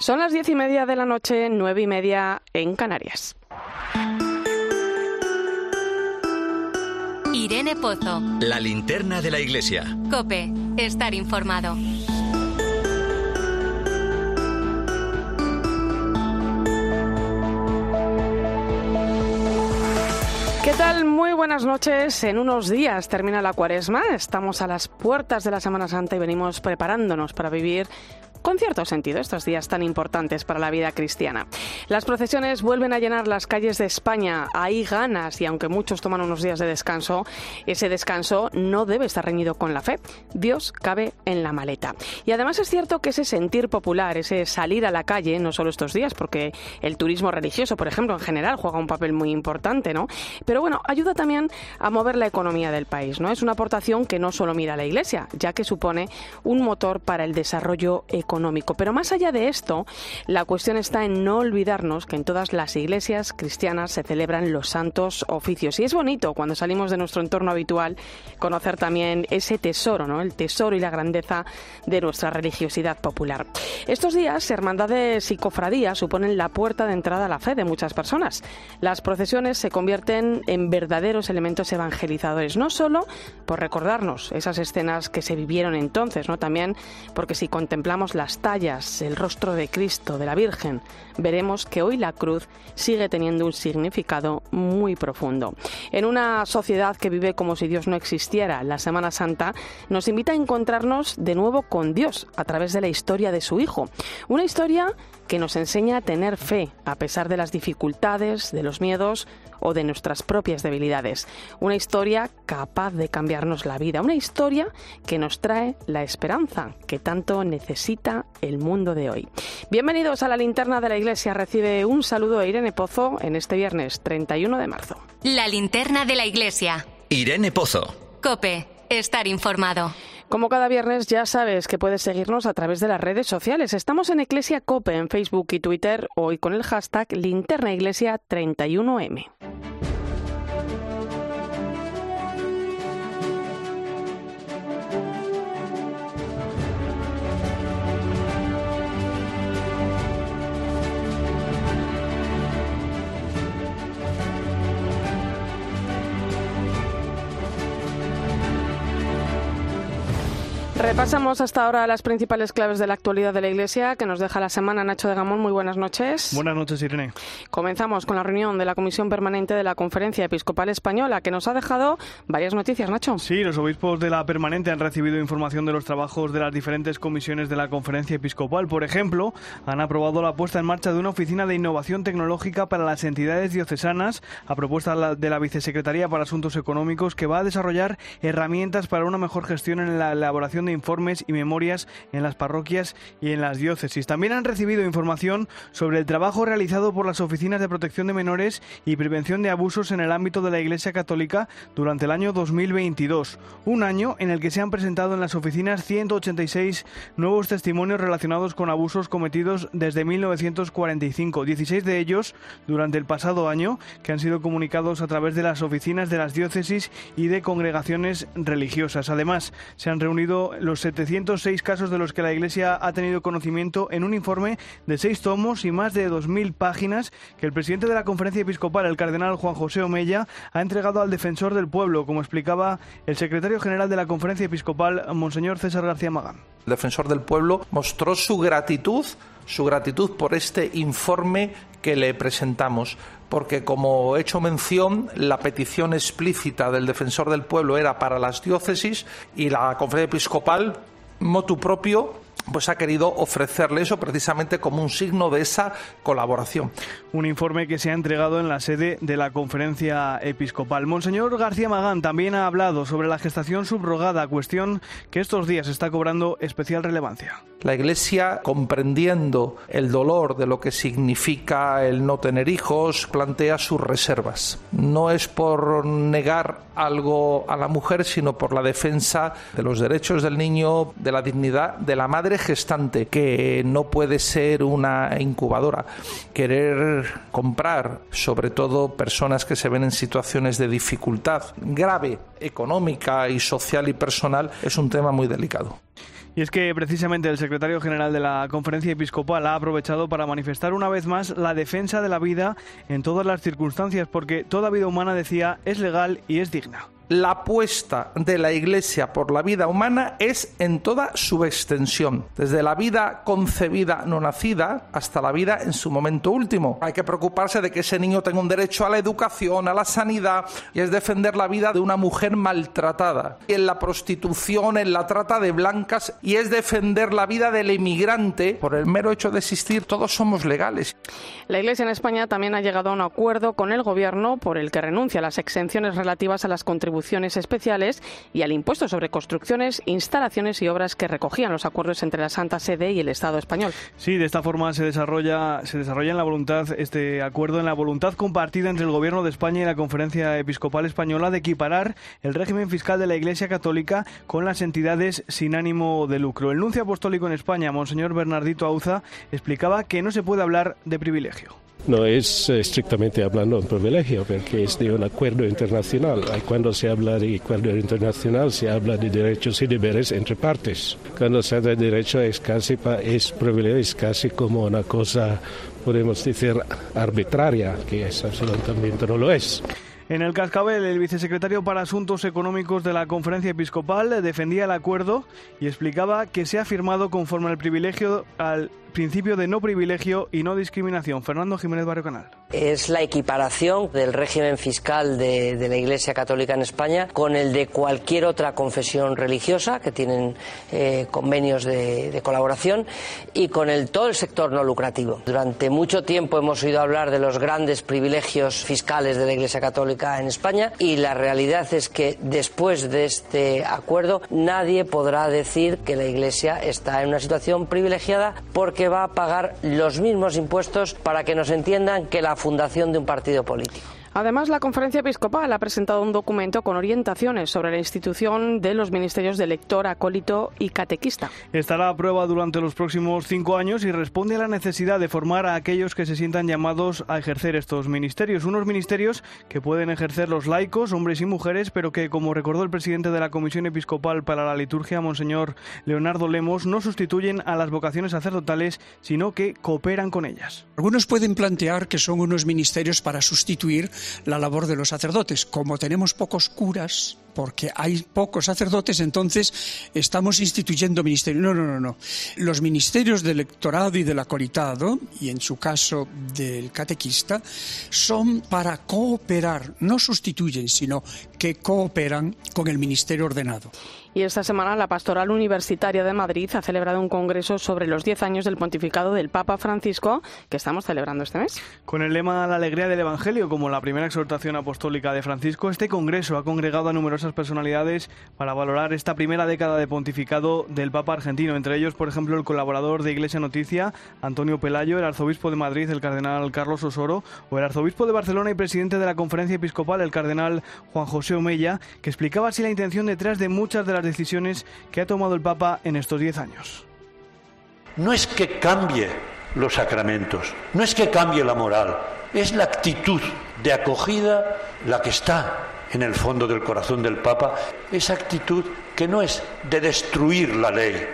Son las diez y media de la noche, nueve y media en Canarias. Irene Pozo. La linterna de la iglesia. Cope, estar informado. ¿Qué tal? Muy buenas noches. En unos días termina la cuaresma. Estamos a las puertas de la Semana Santa y venimos preparándonos para vivir con cierto sentido estos días tan importantes para la vida cristiana. Las procesiones vuelven a llenar las calles de España. Hay ganas y aunque muchos toman unos días de descanso, ese descanso no debe estar reñido con la fe. Dios cabe en la maleta. Y además es cierto que ese sentir popular, ese salir a la calle, no solo estos días, porque el turismo religioso, por ejemplo, en general juega un papel muy importante, ¿no? Pero bueno, ayuda también a mover la economía del país, ¿no? Es una aportación que no solo mira a la Iglesia, ya que supone un motor para el desarrollo económico económico. Pero más allá de esto, la cuestión está en no olvidarnos que en todas las iglesias cristianas se celebran los santos oficios. Y es bonito cuando salimos de nuestro entorno habitual conocer también ese tesoro, ¿no? El tesoro y la grandeza de nuestra religiosidad popular. Estos días, hermandades y cofradías suponen la puerta de entrada a la fe de muchas personas. Las procesiones se convierten en verdaderos elementos evangelizadores, no solo por recordarnos esas escenas que se vivieron entonces, ¿no? También porque si contemplamos las tallas, el rostro de Cristo, de la Virgen, veremos que hoy la cruz sigue teniendo un significado muy profundo. En una sociedad que vive como si Dios no existiera, la Semana Santa nos invita a encontrarnos de nuevo con Dios a través de la historia de su Hijo. Una historia que nos enseña a tener fe a pesar de las dificultades, de los miedos o de nuestras propias debilidades. Una historia capaz de cambiarnos la vida, una historia que nos trae la esperanza que tanto necesita el mundo de hoy. Bienvenidos a la linterna de la iglesia. Recibe un saludo de Irene Pozo en este viernes 31 de marzo. La linterna de la iglesia. Irene Pozo. Cope, estar informado. Como cada viernes ya sabes que puedes seguirnos a través de las redes sociales. Estamos en Iglesia Cope en Facebook y Twitter hoy con el hashtag Linterna Iglesia 31M. Repasamos hasta ahora las principales claves de la actualidad de la Iglesia que nos deja la semana Nacho de Gamón. Muy buenas noches. Buenas noches, Irene. Comenzamos con la reunión de la Comisión Permanente de la Conferencia Episcopal Española que nos ha dejado varias noticias, Nacho. Sí, los obispos de la Permanente han recibido información de los trabajos de las diferentes comisiones de la Conferencia Episcopal. Por ejemplo, han aprobado la puesta en marcha de una oficina de innovación tecnológica para las entidades diocesanas a propuesta de la Vicesecretaría para Asuntos Económicos que va a desarrollar herramientas para una mejor gestión en la elaboración informes y memorias en las parroquias y en las diócesis. También han recibido información sobre el trabajo realizado por las oficinas de protección de menores y prevención de abusos en el ámbito de la Iglesia Católica durante el año 2022, un año en el que se han presentado en las oficinas 186 nuevos testimonios relacionados con abusos cometidos desde 1945, 16 de ellos durante el pasado año que han sido comunicados a través de las oficinas de las diócesis y de congregaciones religiosas. Además, se han reunido los 706 casos de los que la Iglesia ha tenido conocimiento en un informe de seis tomos y más de 2.000 páginas que el presidente de la Conferencia Episcopal, el cardenal Juan José Omella, ha entregado al defensor del pueblo, como explicaba el secretario general de la Conferencia Episcopal, Monseñor César García Magán. El defensor del pueblo mostró su gratitud, su gratitud por este informe que le presentamos porque como he hecho mención, la petición explícita del defensor del pueblo era para las diócesis y la conferencia episcopal, motu propio, pues ha querido ofrecerle eso precisamente como un signo de esa colaboración. Un informe que se ha entregado en la sede de la conferencia episcopal. Monseñor García Magán también ha hablado sobre la gestación subrogada, cuestión que estos días está cobrando especial relevancia. La Iglesia, comprendiendo el dolor de lo que significa el no tener hijos, plantea sus reservas. No es por negar algo a la mujer, sino por la defensa de los derechos del niño, de la dignidad de la madre gestante, que no puede ser una incubadora. Querer comprar, sobre todo personas que se ven en situaciones de dificultad grave, económica y social y personal, es un tema muy delicado. Y es que precisamente el secretario general de la Conferencia Episcopal ha aprovechado para manifestar una vez más la defensa de la vida en todas las circunstancias, porque toda vida humana, decía, es legal y es digna la apuesta de la Iglesia por la vida humana es en toda su extensión, desde la vida concebida no nacida hasta la vida en su momento último. Hay que preocuparse de que ese niño tenga un derecho a la educación, a la sanidad, y es defender la vida de una mujer maltratada, en la prostitución, en la trata de blancas, y es defender la vida del inmigrante por el mero hecho de existir. Todos somos legales. La Iglesia en España también ha llegado a un acuerdo con el Gobierno por el que renuncia a las exenciones relativas a las contribuciones especiales y al impuesto sobre construcciones, instalaciones y obras que recogían los acuerdos entre la Santa Sede y el Estado español. Sí, de esta forma se desarrolla, se desarrolla en la voluntad este acuerdo en la voluntad compartida entre el Gobierno de España y la Conferencia Episcopal Española de equiparar el régimen fiscal de la Iglesia Católica con las entidades sin ánimo de lucro. El nuncio apostólico en España, Monseñor Bernardito Auza, explicaba que no se puede hablar de privilegio. No es eh, estrictamente hablando un privilegio, porque es de un acuerdo internacional. Cuando se habla de acuerdo internacional, se habla de derechos y deberes entre partes. Cuando se habla de derecho, es casi es privilegio, es casi como una cosa, podemos decir, arbitraria, que es absolutamente no lo es. En el cascabel, el vicesecretario para Asuntos Económicos de la Conferencia Episcopal defendía el acuerdo y explicaba que se ha firmado conforme al privilegio al principio de no privilegio y no discriminación. Fernando Jiménez Barrio Canal. Es la equiparación del régimen fiscal de, la Iglesia Católica en España con el de cualquier otra confesión religiosa que tienen eh, convenios de, colaboración y con el todo el sector no lucrativo. Durante mucho tiempo hemos oído hablar de los grandes privilegios fiscales de la Iglesia Católica en España y la realidad es que después de este acuerdo nadie podrá decir que la Iglesia está en una situación privilegiada porque que va a pagar los mismos impuestos para que nos entiendan que la fundación de un partido político. Además, la Conferencia Episcopal ha presentado un documento con orientaciones sobre la institución de los ministerios de lector, acólito y catequista. Estará a prueba durante los próximos cinco años y responde a la necesidad de formar a aquellos que se sientan llamados a ejercer estos ministerios. Unos ministerios que pueden ejercer los laicos, hombres y mujeres, pero que, como recordó el presidente de la Comisión Episcopal para la Liturgia, Monseñor Leonardo Lemos, no sustituyen a las vocaciones sacerdotales, sino que cooperan con ellas. Algunos pueden plantear que son unos ministerios para sustituir la labor de los sacerdotes. Como tenemos pocos curas, porque hay pocos sacerdotes, entonces estamos instituyendo ministerios. No, no, no, no. Los ministerios del lectorado y del acolitado, y en su caso del catequista, son para cooperar, no sustituyen, sino que cooperan con el ministerio ordenado. Y esta semana la Pastoral Universitaria de Madrid ha celebrado un congreso sobre los 10 años del pontificado del Papa Francisco que estamos celebrando este mes. Con el lema La alegría del Evangelio como la primera exhortación apostólica de Francisco, este congreso ha congregado a numerosas personalidades para valorar esta primera década de pontificado del Papa argentino, entre ellos, por ejemplo, el colaborador de Iglesia Noticia, Antonio Pelayo, el arzobispo de Madrid, el cardenal Carlos Osoro, o el arzobispo de Barcelona y presidente de la Conferencia Episcopal, el cardenal Juan José Omeya, que explicaba así la intención detrás de muchas de las decisiones que ha tomado el Papa en estos diez años. No es que cambie los sacramentos, no es que cambie la moral, es la actitud de acogida la que está en el fondo del corazón del Papa, esa actitud que no es de destruir la ley,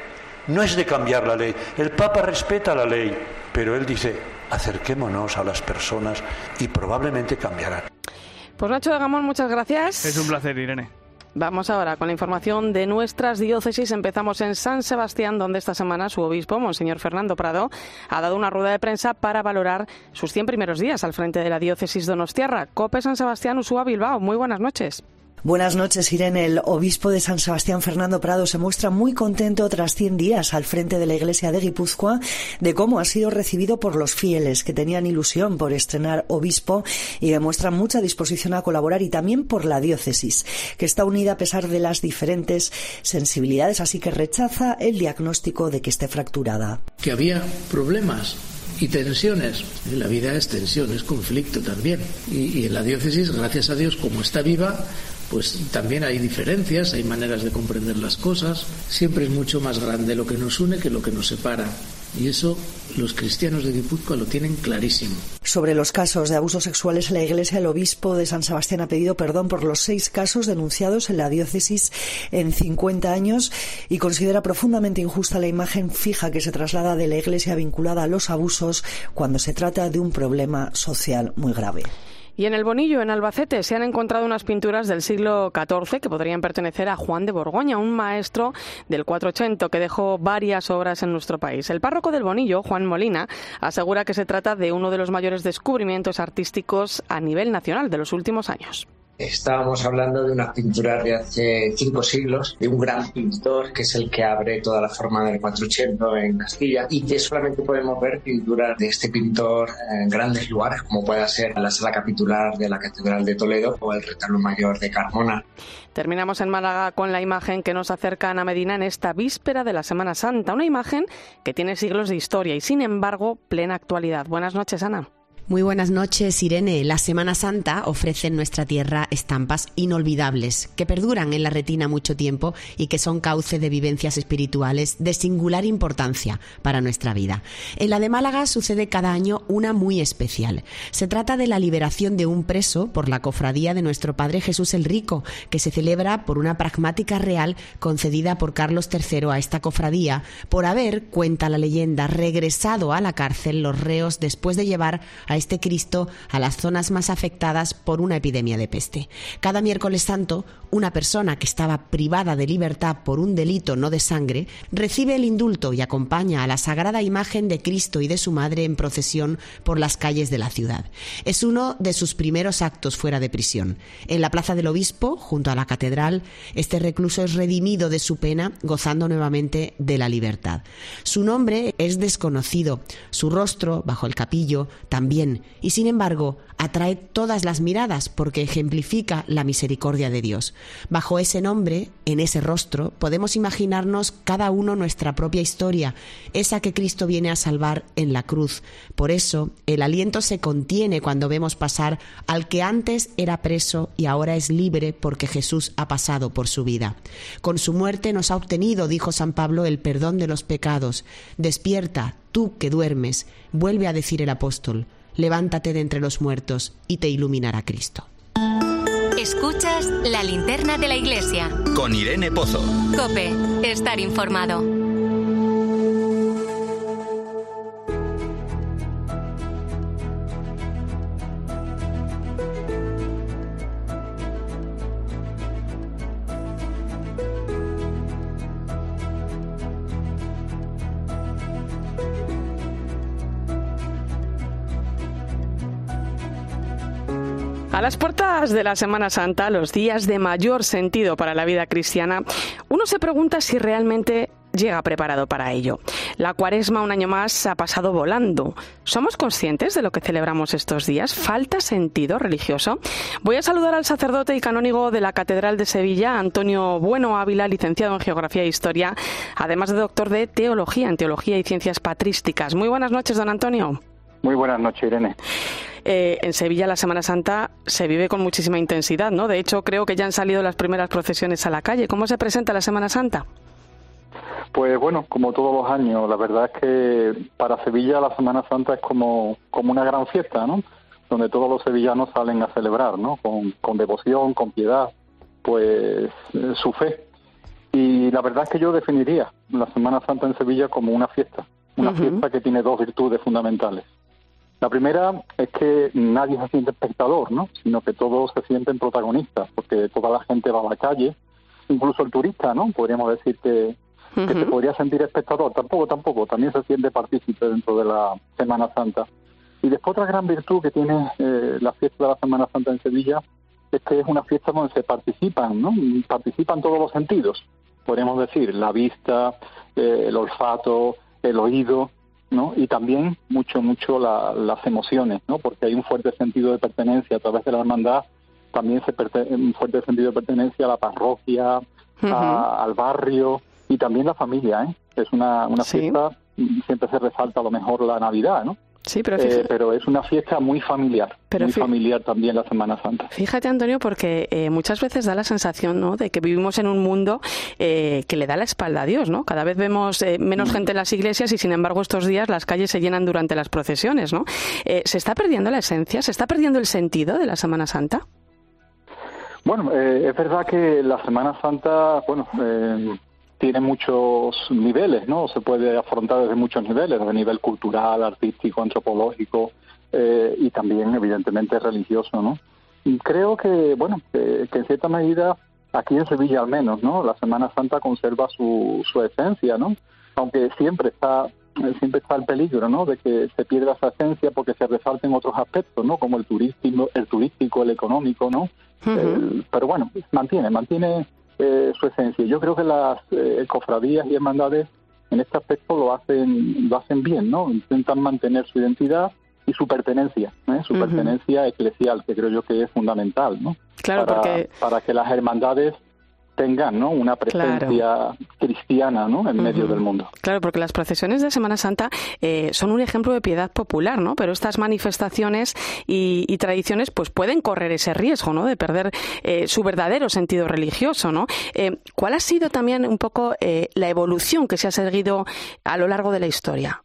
no es de cambiar la ley. El Papa respeta la ley, pero él dice, acerquémonos a las personas y probablemente cambiarán. Pues Nacho de Gamón, muchas gracias. Es un placer, Irene. Vamos ahora con la información de nuestras diócesis. Empezamos en San Sebastián, donde esta semana su obispo, Monseñor Fernando Prado, ha dado una rueda de prensa para valorar sus 100 primeros días al frente de la diócesis Donostiarra. Cope San Sebastián, Usúa, Bilbao. Muy buenas noches. Buenas noches, Irene. El obispo de San Sebastián, Fernando Prado, se muestra muy contento tras 100 días al frente de la iglesia de Guipúzcoa de cómo ha sido recibido por los fieles que tenían ilusión por estrenar obispo y demuestra mucha disposición a colaborar y también por la diócesis, que está unida a pesar de las diferentes sensibilidades, así que rechaza el diagnóstico de que esté fracturada. Que había problemas y tensiones. La vida es tensión, es conflicto también. Y, y, en la diócesis, gracias a Dios, como está viva, pues también hay diferencias, hay maneras de comprender las cosas. Siempre es mucho más grande lo que nos une que lo que nos separa. Y eso los cristianos de Guipúzcoa lo tienen clarísimo. Sobre los casos de abusos sexuales en la Iglesia, el obispo de San Sebastián ha pedido perdón por los seis casos denunciados en la diócesis en 50 años y considera profundamente injusta la imagen fija que se traslada de la Iglesia vinculada a los abusos cuando se trata de un problema social muy grave. Y en el Bonillo, en Albacete, se han encontrado unas pinturas del siglo XIV que podrían pertenecer a Juan de Borgoña, un maestro del 480 que dejó varias obras en nuestro país. El párroco del Bonillo, Juan Molina, asegura que se trata de uno de los mayores descubrimientos artísticos a nivel nacional de los últimos años. Estábamos hablando de unas pinturas de hace cinco siglos, de un gran pintor que es el que abre toda la forma del 480 en Castilla y que solamente podemos ver pinturas de este pintor en grandes lugares como pueda ser la sala capitular de la Catedral de Toledo o el retablo mayor de Carmona. Terminamos en Málaga con la imagen que nos acerca a Ana Medina en esta víspera de la Semana Santa, una imagen que tiene siglos de historia y sin embargo plena actualidad. Buenas noches, Ana. Muy buenas noches, Irene. La Semana Santa ofrece en nuestra tierra estampas inolvidables que perduran en la retina mucho tiempo y que son cauce de vivencias espirituales de singular importancia para nuestra vida. En la de Málaga sucede cada año una muy especial. Se trata de la liberación de un preso por la cofradía de nuestro Padre Jesús el Rico, que se celebra por una pragmática real concedida por Carlos III a esta cofradía por haber, cuenta la leyenda, regresado a la cárcel los reos después de llevar a este Cristo a las zonas más afectadas por una epidemia de peste. Cada miércoles santo, una persona que estaba privada de libertad por un delito no de sangre recibe el indulto y acompaña a la sagrada imagen de Cristo y de su madre en procesión por las calles de la ciudad. Es uno de sus primeros actos fuera de prisión. En la plaza del obispo, junto a la catedral, este recluso es redimido de su pena, gozando nuevamente de la libertad. Su nombre es desconocido, su rostro, bajo el capillo, también y sin embargo atrae todas las miradas porque ejemplifica la misericordia de Dios. Bajo ese nombre, en ese rostro, podemos imaginarnos cada uno nuestra propia historia, esa que Cristo viene a salvar en la cruz. Por eso, el aliento se contiene cuando vemos pasar al que antes era preso y ahora es libre porque Jesús ha pasado por su vida. Con su muerte nos ha obtenido, dijo San Pablo, el perdón de los pecados. Despierta, tú que duermes, vuelve a decir el apóstol levántate de entre los muertos y te iluminará Cristo. Escuchas la linterna de la iglesia. Con Irene Pozo. Cope, estar informado. A las puertas de la Semana Santa, los días de mayor sentido para la vida cristiana, uno se pregunta si realmente llega preparado para ello. La cuaresma un año más ha pasado volando. ¿Somos conscientes de lo que celebramos estos días? ¿Falta sentido religioso? Voy a saludar al sacerdote y canónigo de la Catedral de Sevilla, Antonio Bueno Ávila, licenciado en Geografía e Historia, además de doctor de Teología en Teología y Ciencias Patrísticas. Muy buenas noches, don Antonio. Muy buenas noches, Irene. Eh, en Sevilla la Semana Santa se vive con muchísima intensidad, ¿no? De hecho, creo que ya han salido las primeras procesiones a la calle. ¿Cómo se presenta la Semana Santa? Pues bueno, como todos los años, la verdad es que para Sevilla la Semana Santa es como, como una gran fiesta, ¿no? Donde todos los sevillanos salen a celebrar, ¿no? Con, con devoción, con piedad, pues eh, su fe. Y la verdad es que yo definiría la Semana Santa en Sevilla como una fiesta, una fiesta que tiene dos virtudes fundamentales. La primera es que nadie se siente espectador, ¿no? sino que todos se sienten protagonistas, porque toda la gente va a la calle, incluso el turista, ¿no? Podríamos decir que, se podría sentir espectador. Tampoco, tampoco, también se siente partícipe dentro de la Semana Santa. Y después otra gran virtud que tiene eh, la fiesta de la Semana Santa en Sevilla es que es una fiesta donde se participan, ¿no? Participan todos los sentidos, podríamos decir, la vista, eh, el olfato, el oído, y también mucho, mucho las emociones, ¿no? Porque hay un fuerte sentido de pertenencia a través de la hermandad, también se un fuerte sentido de pertenencia a la parroquia, al barrio y también la familia, ¿eh? Es una, una fiesta, siempre se resalta a lo mejor la Navidad, ¿no? Sí, pero, eh, pero es una fiesta muy familiar, muy familiar también la Semana Santa. Fíjate, Antonio, porque eh, muchas veces da la sensación ¿no? de que vivimos en un mundo eh, que le da la espalda a Dios, ¿no? Cada vez vemos menos mm. gente en las iglesias y, sin embargo, estos días las calles se llenan durante las procesiones, ¿no? ¿Se está perdiendo la esencia? ¿Se está perdiendo el sentido de la Semana Santa? Bueno, es verdad que la Semana Santa, bueno, tiene muchos niveles, ¿no? Se puede afrontar desde muchos niveles, desde nivel cultural, artístico, antropológico eh, y también, evidentemente, religioso, ¿no? Y creo que, bueno, que, en cierta medida, aquí en Sevilla al menos, ¿no? La Semana Santa conserva su, su esencia, ¿no? Aunque siempre está siempre está el peligro, ¿no? De que se pierda esa esencia porque se resalten otros aspectos, ¿no? Como el turístico, el turístico, el económico, ¿no? pero bueno, mantiene, mantiene eh, su esencia. Yo creo que las eh, cofradías y hermandades en este aspecto lo hacen, lo hacen bien, ¿no? Intentan mantener su identidad y su pertenencia, ¿eh? su pertenencia eclesial, que creo yo que es fundamental, ¿no? Claro, para, porque... para que las hermandades tengan ¿no? una presencia cristiana ¿no? en medio del mundo. Claro, porque las procesiones de Semana Santa eh, son un ejemplo de piedad popular, ¿no? Pero estas manifestaciones y, tradiciones pues pueden correr ese riesgo, ¿no? De perder eh, su verdadero sentido religioso, ¿no? Eh, ¿Cuál ha sido también un poco la evolución que se ha seguido a lo largo de la historia?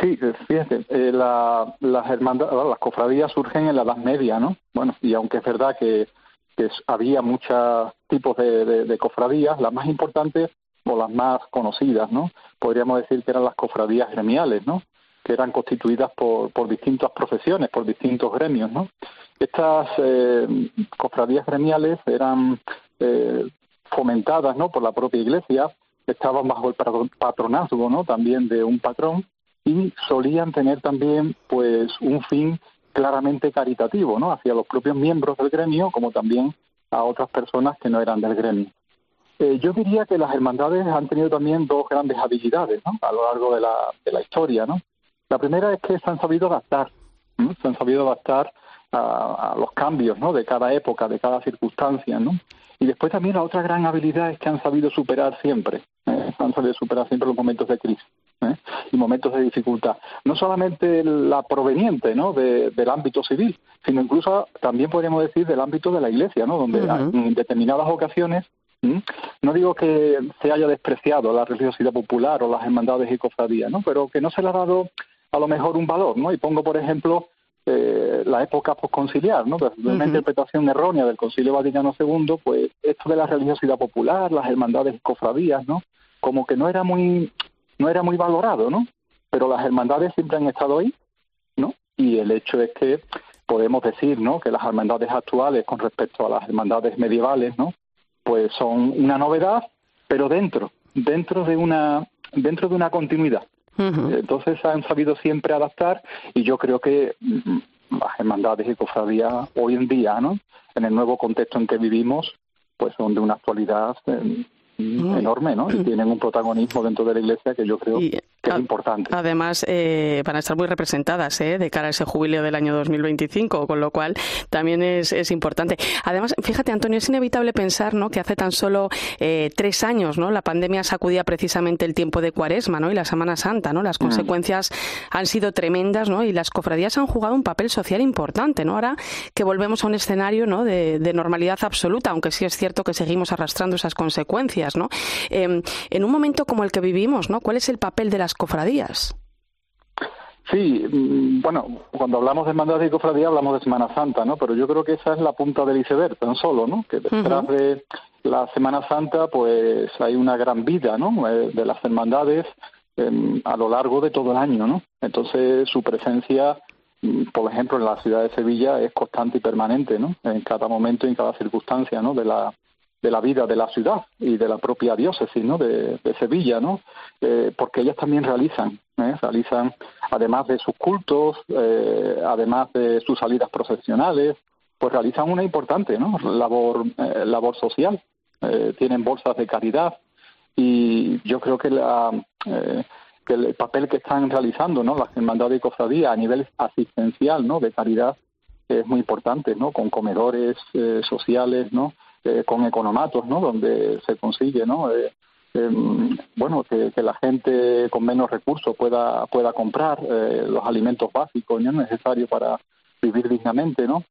Sí, fíjate, las hermandades, las cofradías surgen en la Edad Media, ¿no? Bueno, y aunque es verdad que que había muchos tipos de, cofradías, las más importantes o las más conocidas, ¿no? Podríamos decir que eran las cofradías gremiales, ¿no? Que eran constituidas por, por distintas profesiones, por distintos gremios, ¿no? Estas eh, cofradías gremiales eran eh, fomentadas, ¿no? Por la propia Iglesia, estaban bajo el patronazgo, ¿no? También de un patrón y solían tener también, pues, un fin claramente caritativo, ¿no? Hacia los propios miembros del gremio, como también a otras personas que no eran del gremio. Eh, yo diría que las hermandades han tenido también dos grandes habilidades, ¿no? A lo largo de la, de la historia, ¿no? La primera es que se han sabido adaptar, se han sabido adaptar a, los cambios, ¿no? De cada época, de cada circunstancia, ¿no? Y después también la otra gran habilidad es que han sabido superar siempre, ¿eh? han sabido superar siempre los momentos de crisis. ¿Eh? y momentos de dificultad. No solamente la proveniente ¿no? del ámbito civil, sino incluso también podríamos decir del ámbito de la Iglesia, ¿no? donde en determinadas ocasiones No digo que se haya despreciado la religiosidad popular o las hermandades y cofradías, ¿no? Pero que no se le ha dado a lo mejor un valor, ¿no? Y pongo, por ejemplo, eh, la época posconciliar, ¿no? Desde una interpretación errónea del Concilio Vaticano II, pues esto de la religiosidad popular, las hermandades y cofradías, ¿no? Como que no era muy no era muy valorado, ¿no? Pero las hermandades siempre han estado ahí, ¿no? Y el hecho es que podemos decir, ¿no? Que las hermandades actuales con respecto a las hermandades medievales, ¿no? Pues son una novedad, pero dentro, dentro de una, dentro de una continuidad. Entonces han sabido siempre adaptar y yo creo que mm, las hermandades y cofradías hoy en día, ¿no? En el nuevo contexto en que vivimos, pues son de una actualidad eh, enorme, ¿no? Y tienen un protagonismo dentro de la Iglesia que yo creo que es importante. Además, eh, van a estar muy representadas ¿eh? de cara a ese jubileo del año 2025, con lo cual también es, es importante. Además, fíjate, Antonio, es inevitable pensar ¿no? que hace tan solo eh, tres años ¿no? la pandemia sacudía precisamente el tiempo de Cuaresma ¿no? y la Semana Santa. ¿no? Las mm. consecuencias han sido tremendas ¿no? y las cofradías han jugado un papel social importante. ¿no? Ahora que volvemos a un escenario ¿no? de, de normalidad absoluta, aunque sí es cierto que seguimos arrastrando esas consecuencias. ¿No? Em, en un momento como el que vivimos, ¿no? ¿Cuál es el papel de las cofradías? Sí, mm, bueno, cuando hablamos de hermandad y cofradía hablamos de Semana Santa, ¿no? Pero yo creo que esa es la punta del iceberg, tan solo, ¿no? Que detrás de la Semana Santa, pues hay una gran vida, ¿no? Eh, de las hermandades em, a lo largo de todo el año, ¿no? Entonces su presencia, mm, por ejemplo, en la ciudad de Sevilla es constante y permanente, ¿no? En cada momento y en cada circunstancia, ¿no? De la de la vida de la ciudad y de la propia diócesis ¿no? de, Sevilla, ¿no? Eh, porque ellas también realizan, ¿eh? realizan, además de sus cultos, eh, además de sus salidas procesionales, pues realizan una importante ¿no? labor, labor social. tienen bolsas de caridad y yo creo que, la, que el papel que están realizando ¿no? las hermandades y cofradías a nivel asistencial ¿no? de caridad es muy importante, ¿no? con comedores sociales, ¿no? Eh, con economatos, ¿no? Donde se consigue, ¿no? Eh, em, bueno, que, la gente con menos recursos pueda, pueda comprar eh, los alimentos básicos ¿no? necesarios para vivir dignamente, ¿no?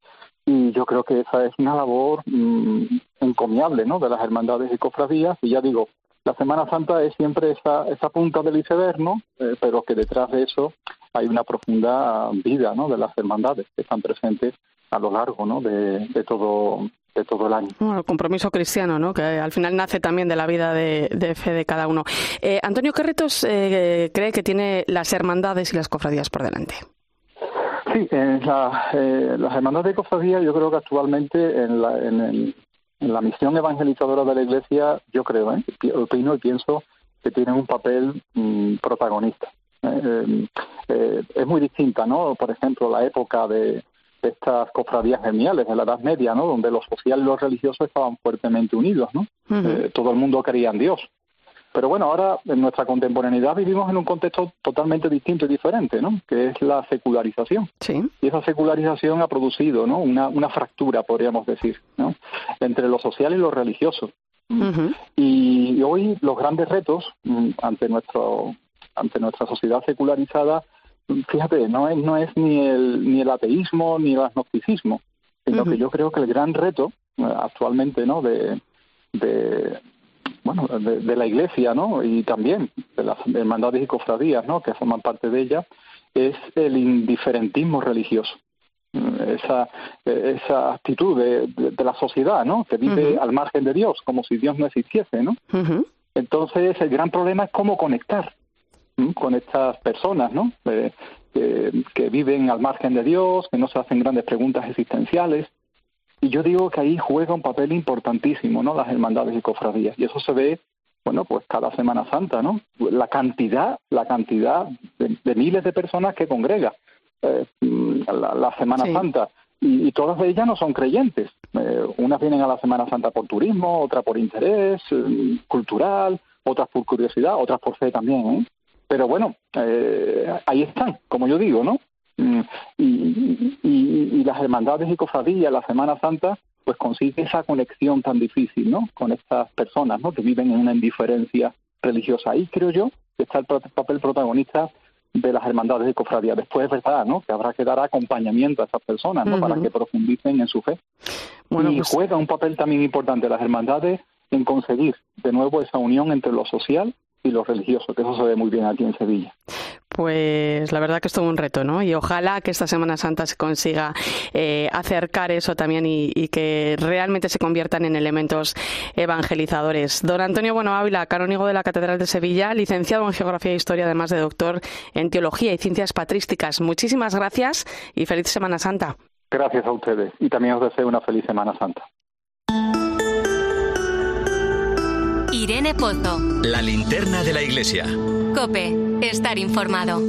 Y yo creo que esa es una labor mm, encomiable, ¿no? De las hermandades y cofradías. Y ya digo, la Semana Santa es siempre esa, esa punta del iceberg, ¿no? Eh, pero que detrás de eso hay una profunda vida, ¿no? De las hermandades que están presentes a lo largo, ¿no? De, de todo de todo el año. el compromiso cristiano, ¿no? que al final nace también de la vida de, fe de cada uno. Eh, Antonio, ¿qué retos eh, cree que tiene las hermandades y las cofradías por delante? Sí, en eh, las hermandades y cofradías yo creo que actualmente en la, en, la misión evangelizadora de la Iglesia, yo creo, ¿eh? opino y pienso que tienen un papel mm, protagonista. es muy distinta, ¿no? Por ejemplo, la época de, estas cofradías geniales de la Edad Media, ¿no? Donde lo social y lo religioso estaban fuertemente unidos, ¿no? Eh, todo el mundo creía en Dios. Pero bueno, ahora en nuestra contemporaneidad vivimos en un contexto totalmente distinto y diferente, ¿no? Que es la secularización. Sí. Y esa secularización ha producido, ¿no? Una, una fractura, podríamos decir, ¿no? Entre lo social y lo religioso. y, hoy los grandes retos mm, ante nuestro ante nuestra sociedad secularizada fíjate, no es, no es ni, el, ni el ateísmo ni el agnosticismo, sino que yo creo que el gran reto eh, actualmente ¿no? de, de bueno de, la iglesia ¿no? y también de las hermandades y cofradías ¿no? que forman parte de ella es el indiferentismo religioso eh, esa, eh, esa actitud de, de, la sociedad ¿no? que vive al margen de Dios como si Dios no existiese ¿no? entonces el gran problema es cómo conectar con estas personas, ¿no? Eh, que, viven al margen de Dios, que no se hacen grandes preguntas existenciales. Y yo digo que ahí juega un papel importantísimo, ¿no? Las hermandades y cofradías. Y eso se ve, bueno, pues cada Semana Santa, ¿no? La cantidad, la cantidad de, miles de personas que congrega eh, la, Semana Santa. Y, todas ellas no son creyentes. Eh, unas vienen a la Semana Santa por turismo, otras por interés cultural, otras por curiosidad, otras por fe también. Pero bueno, eh, ahí están, como yo digo, ¿no? Mm, y, y, las hermandades y cofradías, la Semana Santa, pues consigue esa conexión tan difícil, ¿no? Con estas personas, ¿no? Que viven en una indiferencia religiosa. Ahí creo yo que está el papel protagonista de las hermandades y cofradías. Después es verdad, ¿no? Que habrá que dar acompañamiento a esas personas, ¿no? Para que profundicen en su fe. Bueno, y pues juega un papel también importante las hermandades en conseguir de nuevo esa unión entre lo social y lo religioso, que eso se ve muy bien aquí en Sevilla. Pues la verdad que es todo un reto, ¿no? Y ojalá que esta Semana Santa se consiga eh, acercar eso también y, que realmente se conviertan en elementos evangelizadores. Don Antonio Bueno Ávila, canónigo de la Catedral de Sevilla, licenciado en Geografía e Historia, además de doctor en Teología y Ciencias Patrísticas. Muchísimas gracias y feliz Semana Santa. Gracias a ustedes y también os deseo una feliz Semana Santa. Irene Pozo. La linterna de la iglesia. Cope, estar informado.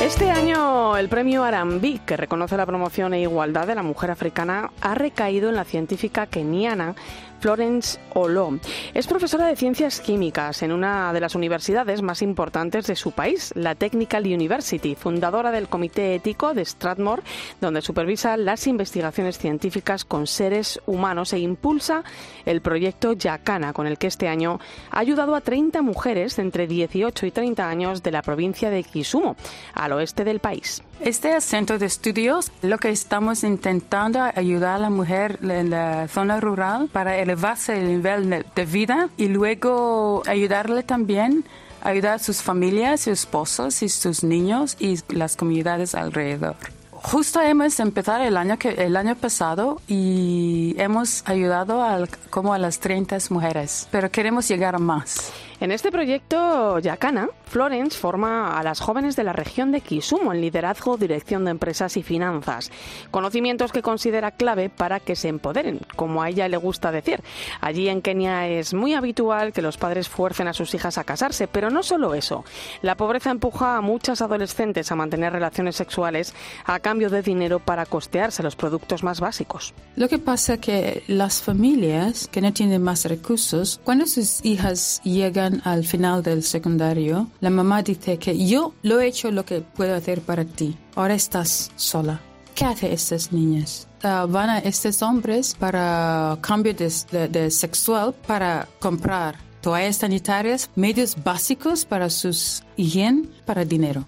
Este año el premio Arambi, que reconoce la promoción e igualdad de la mujer africana, ha recaído en la científica keniana Florence Olo. Es profesora de ciencias químicas en una de las universidades más importantes de su país, la Technical University, fundadora del Comité Ético de Strathmore, donde supervisa las investigaciones científicas con seres humanos e impulsa el proyecto Yacana, con el que este año ha ayudado a 30 mujeres entre 18 y 30 años de la provincia de Kisumu, al oeste del país. Este centro de estudios lo que estamos intentando ayudar a la mujer en la zona rural para elevarse el nivel de vida y luego ayudarle también ayudar a sus familias, sus esposos y sus niños y las comunidades alrededor. Justo hemos empezado el año, que, el año pasado y hemos ayudado a, como a las 30 mujeres, pero queremos llegar a más. En este proyecto Yacana, Florence forma a las jóvenes de la región de Kisumu en liderazgo, dirección de empresas y finanzas. Conocimientos que considera clave para que se empoderen, como a ella le gusta decir. Allí en Kenia es muy habitual que los padres fuercen a sus hijas a casarse, pero no solo eso. La pobreza empuja a muchas adolescentes a mantener relaciones sexuales a cambio de dinero para costearse los productos más básicos. Lo que pasa es que las familias que no tienen más recursos, cuando sus hijas llegan al final del secundario, la mamá dice que yo lo he hecho lo que puedo hacer para ti. Ahora estás sola. ¿Qué hacen estas niñas? Uh, van a estos hombres para cambio de, sexual para comprar toallas sanitarias, medios básicos para sus higiene, para dinero.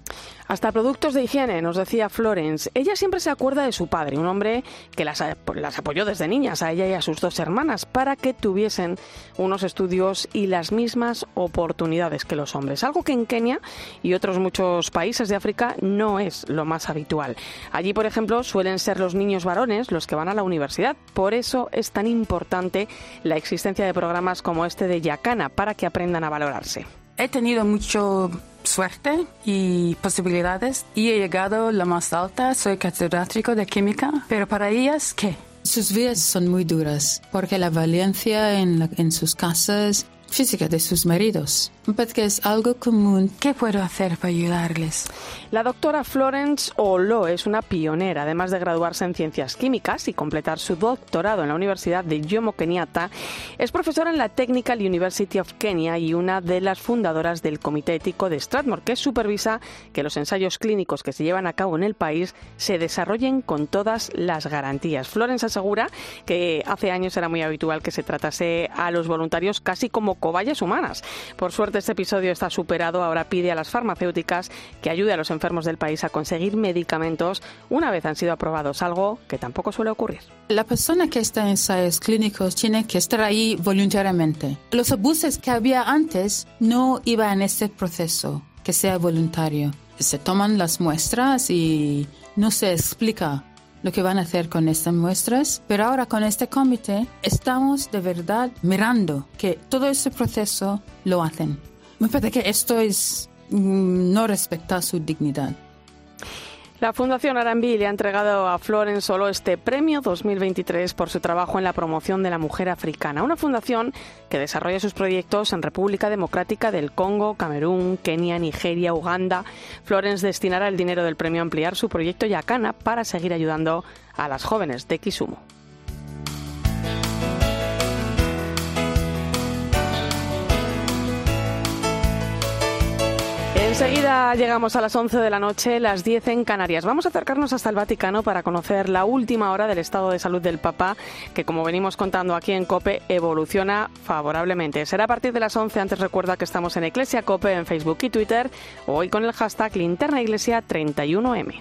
Hasta productos de higiene, nos decía Florence. Ella siempre se acuerda de su padre, un hombre que las, las, apoyó desde niñas, a ella y a sus dos hermanas, para que tuviesen unos estudios y las mismas oportunidades que los hombres. Algo que en Kenia y otros muchos países de África no es lo más habitual. Allí, por ejemplo, suelen ser los niños varones los que van a la universidad. Por eso es tan importante la existencia de programas como este de Yacana, para que aprendan a valorarse. He tenido mucho suerte y posibilidades y he llegado a la más alta, soy catedrático de química, pero para ellas, ¿qué? Sus vidas son muy duras porque la valencia en, en sus casas física de sus maridos, porque es algo común. ¿Qué puedo hacer para ayudarles? La doctora Florence Olo es una pionera, además de graduarse en ciencias químicas y completar su doctorado en la Universidad de Jomo Kenyatta. Es profesora en la Technical University of Kenya y una de las fundadoras del Comité Ético de Strathmore, que supervisa que los ensayos clínicos que se llevan a cabo en el país se desarrollen con todas las garantías. Florence asegura que hace años era muy habitual que se tratase a los voluntarios casi como cobayas humanas. Por suerte este episodio está superado, ahora pide a las farmacéuticas que ayude a los enfermos del país a conseguir medicamentos una vez han sido aprobados, algo que tampoco suele ocurrir. La persona que está en ensayos clínicos tiene que estar ahí voluntariamente. Los abusos que había antes no iban en este proceso, que sea voluntario. Se toman las muestras y no se explica lo que van a hacer con estas muestras, pero ahora con este comité estamos de verdad mirando que todo ese proceso lo hacen. Me parece que esto es mm, no respetar su dignidad. La Fundación Arambi le ha entregado a Florence Solo este premio 2023 por su trabajo en la promoción de la mujer africana, una fundación que desarrolla sus proyectos en República Democrática del Congo, Camerún, Kenia, Nigeria, Uganda. Florence destinará el dinero del premio a ampliar su proyecto Yacana para seguir ayudando a las jóvenes de Kisumu. Enseguida llegamos a las 11 de la noche, las 10 en Canarias. Vamos a acercarnos hasta el Vaticano para conocer la última hora del estado de salud del Papa, que como venimos contando aquí en COPE, evoluciona favorablemente. Será a partir de las 11, antes recuerda que estamos en Iglesia COPE en Facebook y Twitter, hoy con el hashtag linternaiglesia31M.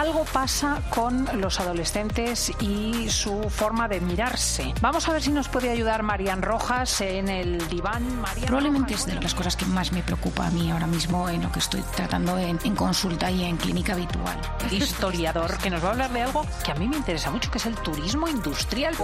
algo pasa con los adolescentes y su forma de mirarse. Vamos a ver si nos puede ayudar Marian Rojas en el diván. Probablemente es de las cosas que más me preocupa a mí ahora mismo en lo que estoy tratando en, consulta y en clínica habitual. Historiador que nos va a hablar de algo que a mí me interesa mucho, que es el turismo industrial.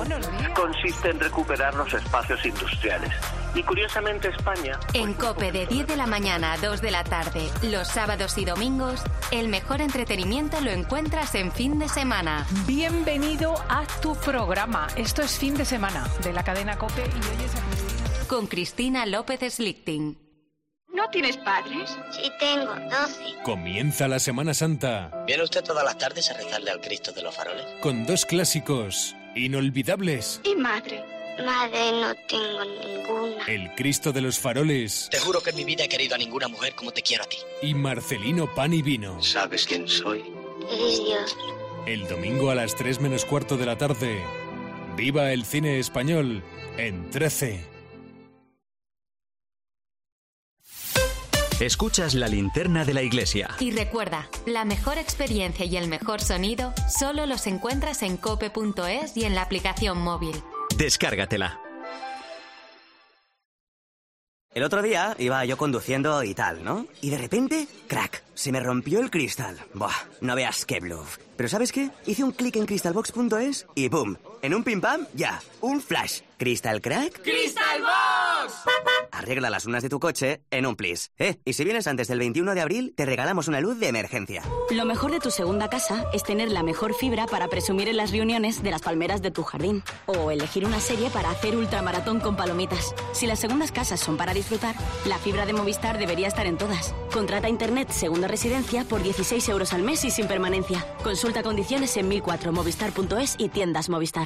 Consiste en recuperar los espacios industriales. Y curiosamente España... En COPE de 10 de la mañana a 2 de la tarde, los sábados y domingos, el mejor entretenimiento lo encuentras en fin de semana. Bienvenido a tu programa. Esto es fin de semana de la cadena COPE y oyes a Cristina. Con Cristina López Slichting. ¿No tienes padres? Sí, tengo, 12. Comienza la Semana Santa. ¿Viene usted todas las tardes a rezarle al Cristo de los faroles? Con dos clásicos inolvidables. ¿Y madre? Madre, no tengo ninguna. El Cristo de los faroles. Te juro que en mi vida he querido a ninguna mujer como te quiero a ti. Y Marcelino Pan y Vino. ¿Sabes quién soy? Eres Dios. El domingo a las 3 menos cuarto de la tarde. Viva el cine español en 13. Escuchas la linterna de la iglesia. Y recuerda, la mejor experiencia y el mejor sonido solo los encuentras en cope.es y en la aplicación móvil. Descárgatela. El otro día iba yo conduciendo y tal, ¿no? Y de repente, crack, se me rompió el cristal. Buah, no veas qué bluff. Pero ¿sabes qué? Hice un clic en crystalbox.es y ¡boom! En un pim pam, ya, un flash. ¿Crystal crack? ¡Crystal Box! Arregla las unas de tu coche en un plis. Eh, y si vienes antes del 21 de abril, te regalamos una luz de emergencia. Lo mejor de tu segunda casa es tener la mejor fibra para presumir en las reuniones de las palmeras de tu jardín. O elegir una serie para hacer ultramaratón con palomitas. Si las segundas casas son para disfrutar, la fibra de Movistar debería estar en todas. Contrata Internet Segunda Residencia por 16 euros al mes y sin permanencia. Consulta condiciones en 1004movistar.es y tiendas Movistar.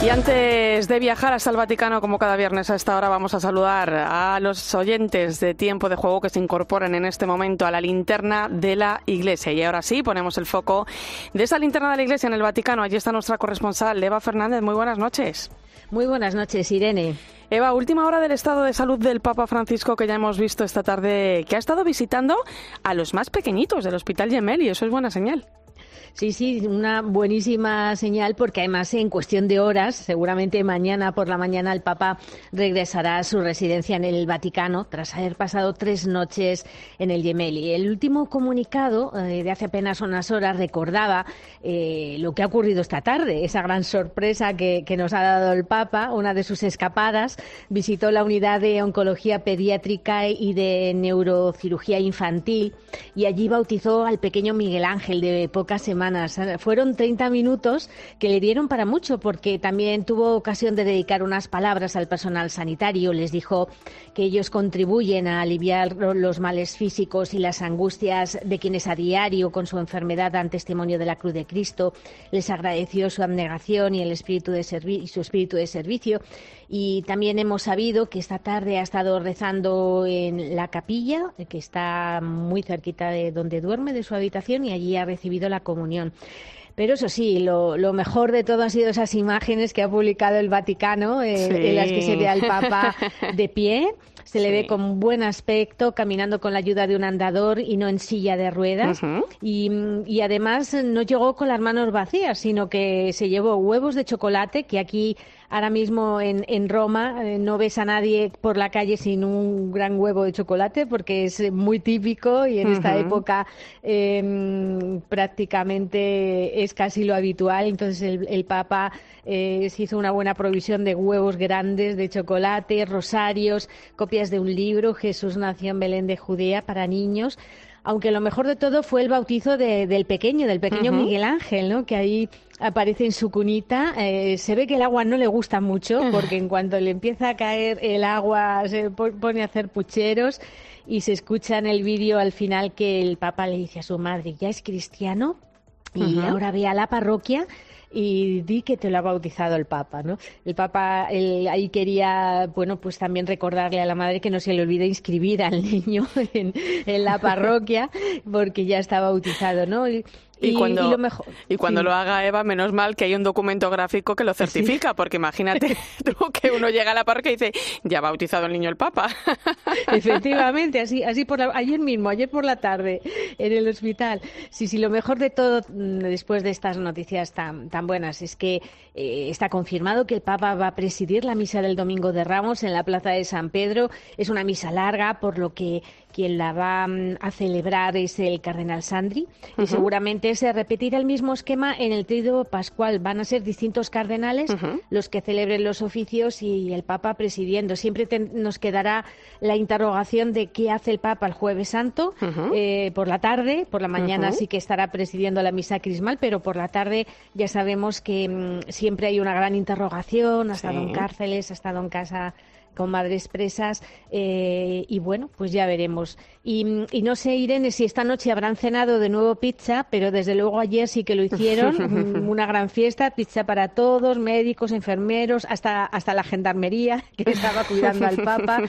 Y antes de viajar hasta el Vaticano, como cada viernes a esta hora, vamos a saludar a los oyentes de tiempo de juego que se incorporan en este momento a la linterna de la Iglesia. Y ahora sí, ponemos el foco de esa linterna de la Iglesia en el Vaticano. Allí está nuestra corresponsal, Eva Fernández. Muy buenas noches. Muy buenas noches, Irene. Eva, última hora del estado de salud del Papa Francisco que ya hemos visto esta tarde, que ha estado visitando a los más pequeñitos del Hospital Gemelli. Eso es buena señal. Sí, sí, una buenísima señal porque además en cuestión de horas, seguramente mañana por la mañana el Papa regresará a su residencia en el Vaticano tras haber pasado tres noches en el Gemelli. El último comunicado eh, de hace apenas unas horas recordaba eh, lo que ha ocurrido esta tarde, esa gran sorpresa que, que nos ha dado el Papa, una de sus escapadas, visitó la unidad de oncología pediátrica y de neurocirugía infantil y allí bautizó al pequeño Miguel Ángel de pocas semanas fueron 30 minutos que le dieron para mucho porque también tuvo ocasión de dedicar unas palabras al personal sanitario. Les dijo que ellos contribuyen a aliviar los males físicos y las angustias de quienes a diario con su enfermedad dan testimonio de la cruz de Cristo. Les agradeció su abnegación y, el espíritu de y su espíritu de servicio. Y también hemos sabido que esta tarde ha estado rezando en la capilla, que está muy cerquita de donde duerme, de su habitación, y allí ha recibido la comunión. Pero eso sí, lo, mejor de todo han sido esas imágenes que ha publicado el Vaticano, en las que se ve al Papa de pie. Se le ve con buen aspecto, caminando con la ayuda de un andador y no en silla de ruedas. y, y, además no llegó con las manos vacías, sino que se llevó huevos de chocolate, que aquí Ahora mismo en, en Roma eh, no ves a nadie por la calle sin un gran huevo de chocolate porque es muy típico y en esta época em, prácticamente es casi lo habitual. Entonces el, Papa eh, se hizo una buena provisión de huevos grandes de chocolate, rosarios, copias de un libro, Jesús nació en Belén de Judea para niños aunque lo mejor de todo fue el bautizo del pequeño, del pequeño Miguel Ángel, ¿no? que ahí aparece en su cunita. Eh, se ve que el agua no le gusta mucho, porque en cuanto le empieza a caer el agua se pone a hacer pucheros y se escucha en el vídeo al final que el Papa le dice a su madre, ya es cristiano y ahora ve a la parroquia y di que te lo ha bautizado el Papa, ¿no? El Papa ahí quería, bueno, pues también recordarle a la madre que no se le olvide inscribir al niño en, en la parroquia porque ya está bautizado, ¿no? Y, cuando, lo, mejor, y cuando lo haga Eva, menos mal que hay un documento gráfico que lo certifica, porque imagínate tú que uno llega a la parroquia y dice, ya ha bautizado el niño el Papa. Efectivamente, así, así por ayer mismo, ayer por la tarde, en el hospital. Sí, sí, lo mejor de todo, mm, después de estas noticias tan, tan buenas, es que eh, está confirmado que el Papa va a presidir la misa del Domingo de Ramos en la Plaza de San Pedro. Es una misa larga, por lo que quien la va mm, a celebrar es el cardenal Sandri y seguramente se repetirá el mismo esquema en el tríodo pascual. Van a ser distintos cardenales los que celebren los oficios y el Papa presidiendo. Siempre nos quedará la interrogación de qué hace el Papa el jueves santo eh, por la tarde. Por la mañana sí que estará presidiendo la misa crismal, pero por la tarde ya sabemos que mm, siempre hay una gran interrogación. Ha estado en cárceles, ha estado en casa con madres presas eh, y bueno, pues ya veremos. Y, no sé, Irene, si esta noche habrán cenado de nuevo pizza, pero desde luego ayer sí que lo hicieron, una gran fiesta, pizza para todos, médicos, enfermeros, hasta, hasta la gendarmería que estaba cuidando al Papa.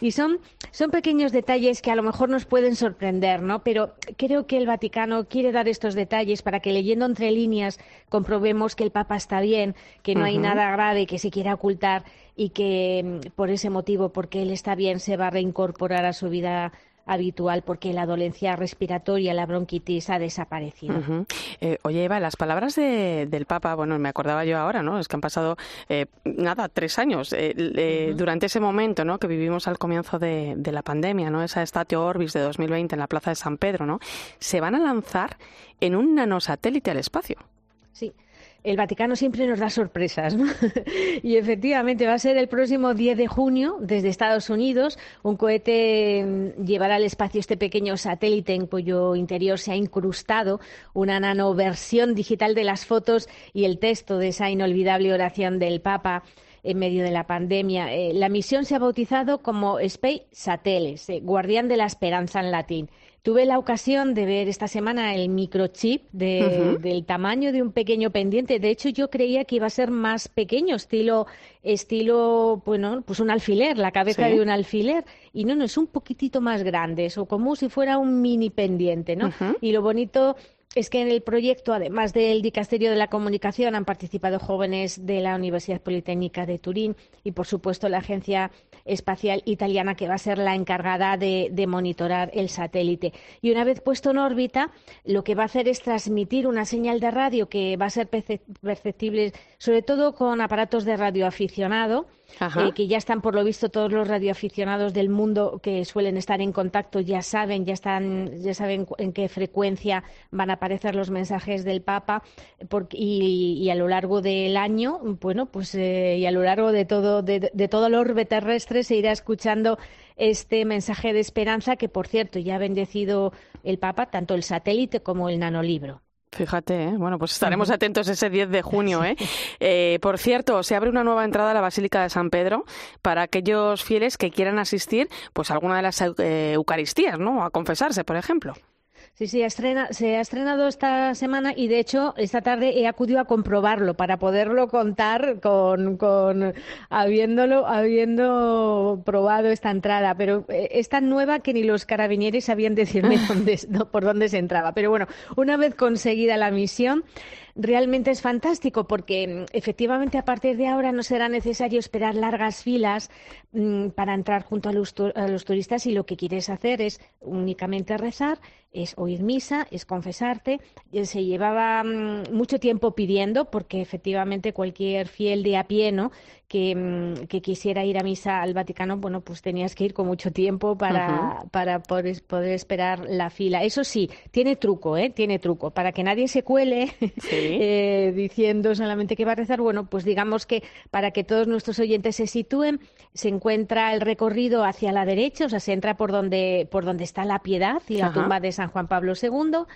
Y son, son pequeños detalles que a lo mejor nos pueden sorprender, ¿no? Pero creo que el Vaticano quiere dar estos detalles para que leyendo entre líneas comprobemos que el Papa está bien, que no hay nada grave que se quiera ocultar y que mm, por ese motivo, porque él está bien, se va a reincorporar a su vida habitual porque la dolencia respiratoria, la bronquitis, ha desaparecido. Eh, oye, Eva, las palabras del Papa, bueno, me acordaba yo ahora, ¿no? Es que han pasado, eh, nada, tres años. Eh, durante ese momento, ¿no? Que vivimos al comienzo de, de la pandemia, ¿no? Esa Statio Orbis de 2020 en la Plaza de San Pedro, ¿no? Se van a lanzar en un nanosatélite al espacio. Sí el Vaticano siempre nos da sorpresas. ¿no? y efectivamente va a ser el próximo 10 de junio desde Estados Unidos. Un cohete mm, llevará al espacio este pequeño satélite en cuyo interior se ha incrustado una nanoversión digital de las fotos y el texto de esa inolvidable oración del Papa en medio de la pandemia. Eh, la misión se ha bautizado como Space Satellis, eh, guardián de la esperanza en latín. Tuve la ocasión de ver esta semana el microchip del tamaño de un pequeño pendiente. De hecho, yo creía que iba a ser más pequeño, estilo, estilo, bueno, pues un alfiler, la cabeza de un alfiler. Y no, no, es un poquitito más grande, o como si fuera un mini pendiente, ¿no? Y lo bonito es que en el proyecto, además del Dicasterio de la Comunicación, han participado jóvenes de la Universidad Politécnica de Turín y, por supuesto, la Agencia Espacial Italiana, que va a ser la encargada de, monitorar el satélite. Y una vez puesto en órbita, lo que va a hacer es transmitir una señal de radio que va a ser perceptible, sobre todo con aparatos de radioaficionado, eh, que ya están, por lo visto, todos los radioaficionados del mundo que suelen estar en contacto ya saben, ya están, ya saben en qué frecuencia van a aparecer los mensajes del Papa y, a lo largo del año, bueno, pues eh, y a lo largo de todo, de, todo el orbe terrestre se irá escuchando este mensaje de esperanza que, por cierto, ya ha bendecido el Papa, tanto el satélite como el nanolibro. Fíjate, ¿eh? bueno, pues estaremos atentos ese 10 de junio. ¿eh? ¿eh? por cierto, se abre una nueva entrada a la Basílica de San Pedro para aquellos fieles que quieran asistir pues, a alguna de las eh, Eucaristías, ¿no? A confesarse, por ejemplo. Sí, sí, se ha estrenado esta semana y de hecho esta tarde he acudido a comprobarlo para poderlo contar con, con habiéndolo, habiendo probado esta entrada. Pero eh, es tan nueva que ni los carabineros sabían decirme dónde, por dónde se entraba. Pero bueno, una vez conseguida la misión, realmente es fantástico porque mm, efectivamente a partir de ahora no será necesario esperar largas filas mm, para entrar junto a los, turistas y lo que quieres hacer es únicamente rezar, es oír misa, es confesarte. Eh, se llevaba mm, mucho tiempo pidiendo porque efectivamente cualquier fiel de a pie ¿no? que, quisiera ir a misa al Vaticano, bueno, pues tenías que ir con mucho tiempo para, para poder, poder, esperar la fila. Eso sí, tiene truco, ¿eh? Tiene truco. Para que nadie se cuele eh, diciendo solamente que va a rezar, bueno, pues digamos que para que todos nuestros oyentes se sitúen, se encuentra el recorrido hacia la derecha, o sea, se entra por donde, por donde está la piedad y la tumba de San Juan Pablo II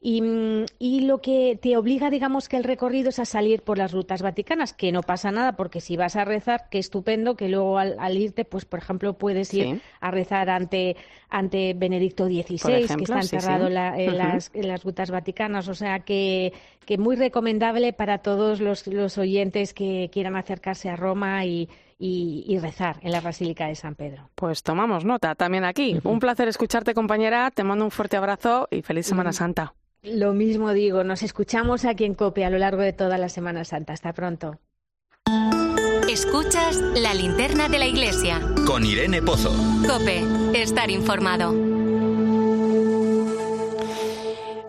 Mm, y, lo que te obliga, digamos, que el recorrido es a salir por las rutas vaticanas, que no pasa nada, porque si vas a rezar, qué estupendo, que luego al, irte, pues, por ejemplo, puedes ir a rezar ante, ante Benedicto XVI, que está enterrado en, las, en, las, rutas vaticanas. O sea, que, que muy recomendable para todos los, los oyentes que quieran acercarse a Roma y, y, rezar en la Basílica de San Pedro. Pues tomamos nota también aquí. Un placer escucharte, compañera. Te mando un fuerte abrazo y feliz Semana Santa. Lo mismo digo, nos escuchamos aquí en COPE a lo largo de toda la Semana Santa. Hasta pronto. Escuchas la linterna de la iglesia. Con Irene Pozo. COPE, estar informado.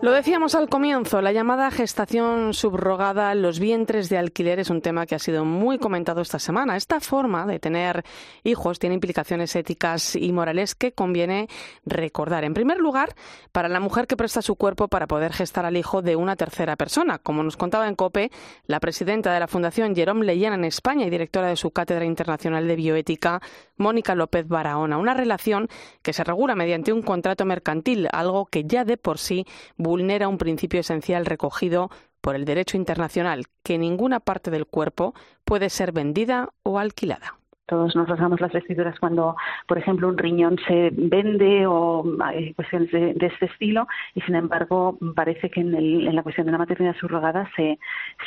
Lo decíamos al comienzo, la llamada gestación subrogada, los vientres de alquiler es un tema que ha sido muy comentado esta semana. Esta forma de tener hijos tiene implicaciones éticas y morales que conviene recordar. En primer lugar, para la mujer que presta su cuerpo para poder gestar al hijo de una tercera persona. Como nos contaba en COPE, la presidenta de la Fundación Jerome Leyena en España y directora de su Cátedra Internacional de Bioética, Mónica López Barahona. Una relación que se regula mediante un contrato mercantil, algo que ya de por sí vulnera un principio esencial recogido por el derecho internacional, que ninguna parte del cuerpo puede ser vendida o alquilada. Todos nos rasgamos las vestiduras cuando, por ejemplo, un riñón se vende o hay cuestiones de, este estilo y, sin embargo, parece que en, en, la cuestión de la maternidad subrogada se,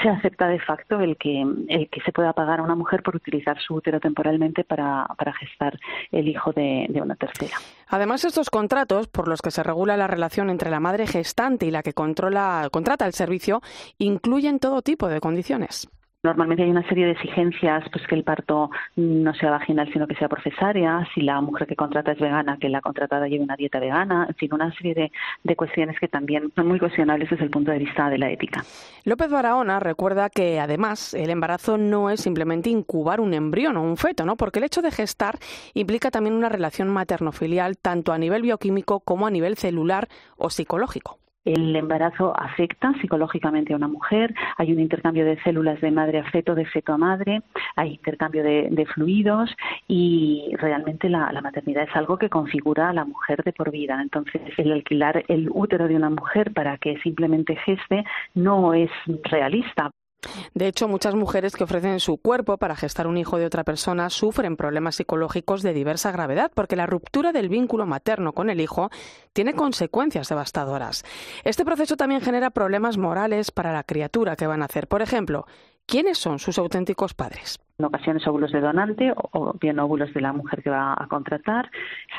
se acepta de facto el que, el se pueda pagar a una mujer por utilizar su útero temporalmente para, para gestar el hijo de, de una tercera. Además, estos contratos por los que se regula la relación entre la madre gestante y la que controla, contrata el servicio incluyen todo tipo de condiciones. Normalmente hay una serie de exigencias, pues que el parto no sea vaginal, sino que sea por. Si la mujer que contrata es vegana, que la contratada lleve una dieta vegana. En fin, una serie de, de cuestiones que también son muy cuestionables desde el punto de vista de la ética. López Barahona recuerda que además el embarazo no es simplemente incubar un embrión o un feto, ¿no? Porque el hecho de gestar implica también una relación materno-filial tanto a nivel bioquímico como a nivel celular o psicológico. El embarazo afecta psicológicamente a una mujer, hay un intercambio de células de madre a feto, de feto a madre, hay intercambio de, fluidos y realmente la, la, maternidad es algo que configura a la mujer de por vida. Entonces, el alquilar el útero de una mujer para que simplemente geste no es realista. De hecho, muchas mujeres que ofrecen su cuerpo para gestar un hijo de otra persona sufren problemas psicológicos de diversa gravedad, porque la ruptura del vínculo materno con el hijo tiene consecuencias devastadoras. Este proceso también genera problemas morales para la criatura que van a hacer. Por ejemplo, ¿quiénes son sus auténticos padres? en ocasiones óvulos de donante o bien óvulos de la mujer que va a contratar,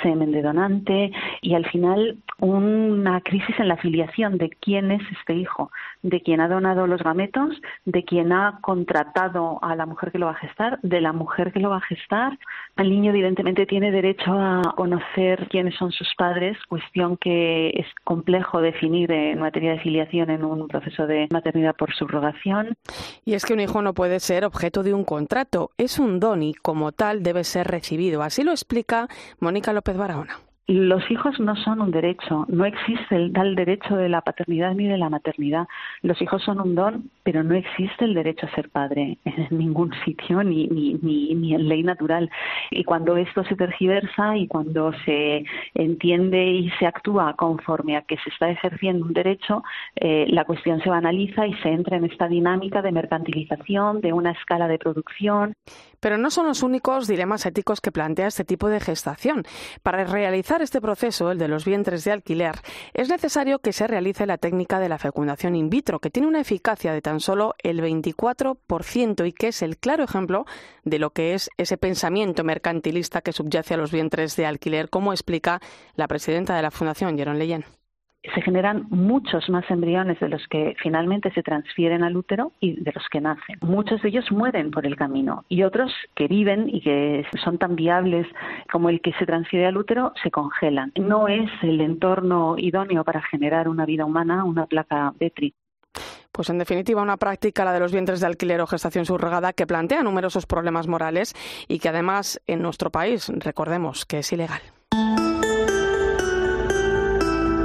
semen de donante y al final una crisis en la filiación de quién es este hijo, de quién ha donado los gametos, de quién ha contratado a la mujer que lo va a gestar, de la mujer que lo va a gestar. El niño evidentemente tiene derecho a conocer quiénes son sus padres, cuestión que es complejo definir en materia de filiación en un proceso de maternidad por subrogación. Y es que un hijo no puede ser objeto de un contrato es un don y como tal debe ser recibido. Así lo explica Mónica López Barahona. Los hijos no son un derecho, no existe el derecho de la paternidad ni de la maternidad. Los hijos son un don, pero no existe el derecho a ser padre en ningún sitio ni, ni, ni, en ley natural. Y cuando esto se tergiversa y cuando se entiende y se actúa conforme a que se está ejerciendo un derecho, eh, la cuestión se banaliza y se entra en esta dinámica de mercantilización, de una escala de producción. Pero no son los únicos dilemas éticos que plantea este tipo de gestación. Para realizar este proceso, el de los vientres de alquiler, es necesario que se realice la técnica de la fecundación in vitro, que tiene una eficacia de tan solo el 24% y que es el claro ejemplo de lo que es ese pensamiento mercantilista que subyace a los vientres de alquiler, como explica la presidenta de la Fundación, Jeron Leyen se generan muchos más embriones de los que finalmente se transfieren al útero y de los que nacen. Muchos de ellos mueren por el camino y otros que viven y que son tan viables como el que se transfiere al útero se congelan. No es el entorno idóneo para generar una vida humana, una placa Petri. Pues en definitiva, una práctica, la de los vientres de alquiler o gestación subrogada, que plantea numerosos problemas morales y que además en nuestro país, recordemos que es ilegal.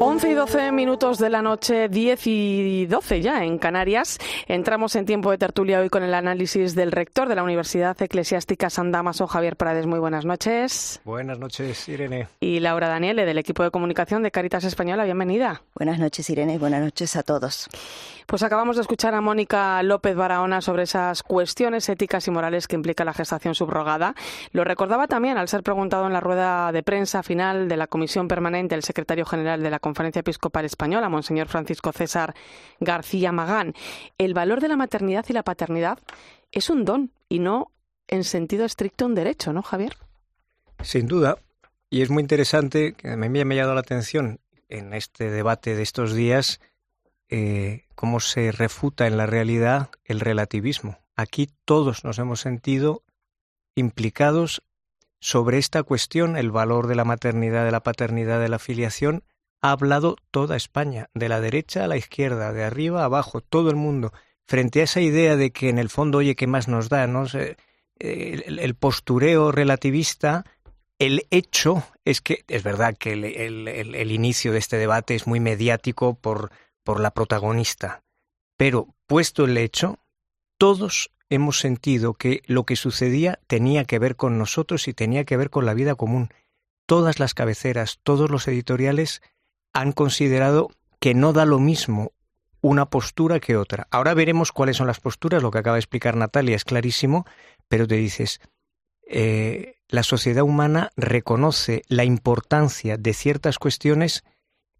11 y 12 minutos de la noche, 10 y 12 ya en Canarias. Entramos en tiempo de tertulia hoy con el análisis del rector de la Universidad Eclesiástica San Damaso, Javier Prades. Muy buenas noches. Buenas noches, Irene. Y Laura Daniele, del equipo de comunicación de Caritas Española. Bienvenida. Buenas noches, Irene, y buenas noches a todos. Pues acabamos de escuchar a Mónica López Barahona sobre esas cuestiones éticas y morales que implica la gestación subrogada. Lo recordaba también al ser preguntado en la rueda de prensa final de la Comisión Permanente el secretario general de la Conferencia Episcopal Española, Monseñor Francisco César García Magán. El valor de la maternidad y la paternidad es un don y no en sentido estricto un derecho, ¿no, Javier? Sin duda. Y es muy interesante, que me ha llamado la atención en este debate de estos días, eh, cómo se refuta en la realidad el relativismo. Aquí todos nos hemos sentido implicados sobre esta cuestión, el valor de la maternidad, de la paternidad, de la filiación, ha hablado toda España, de la derecha a la izquierda, de arriba a abajo, todo el mundo, frente a esa idea de que en el fondo, oye, ¿qué más nos da? ¿no? El, postureo relativista, el hecho es que, es verdad que el, inicio de este debate es muy mediático por, por la protagonista, pero puesto el hecho, todos hemos sentido que lo que sucedía tenía que ver con nosotros y tenía que ver con la vida común. Todas las cabeceras, todos los editoriales han considerado que no da lo mismo una postura que otra. Ahora veremos cuáles son las posturas, lo que acaba de explicar Natalia es clarísimo, pero te dices, eh, la sociedad humana reconoce la importancia de ciertas cuestiones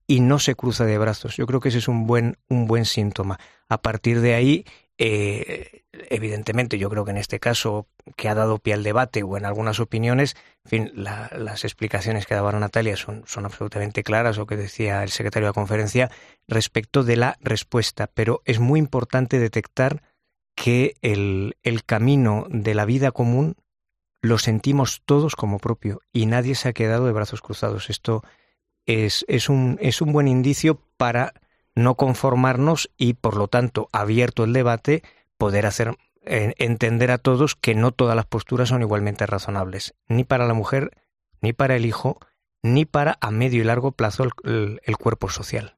y no se cruza de brazos. Yo creo que ese es un buen, un buen síntoma. A partir de ahí, eh, evidentemente, yo creo que en este caso que ha dado pie al debate o en algunas opiniones, en fin, las explicaciones que daba Natalia son, absolutamente claras o que decía el secretario de la conferencia respecto de la respuesta, pero es muy importante detectar que el, camino de la vida común lo sentimos todos como propio y nadie se ha quedado de brazos cruzados. Esto es, es, un, es un buen indicio para no conformarnos y, por lo tanto, abierto el debate, poder hacer entender a todos que no todas las posturas son igualmente razonables, ni para la mujer, ni para el hijo, ni para a medio y largo plazo el, cuerpo social.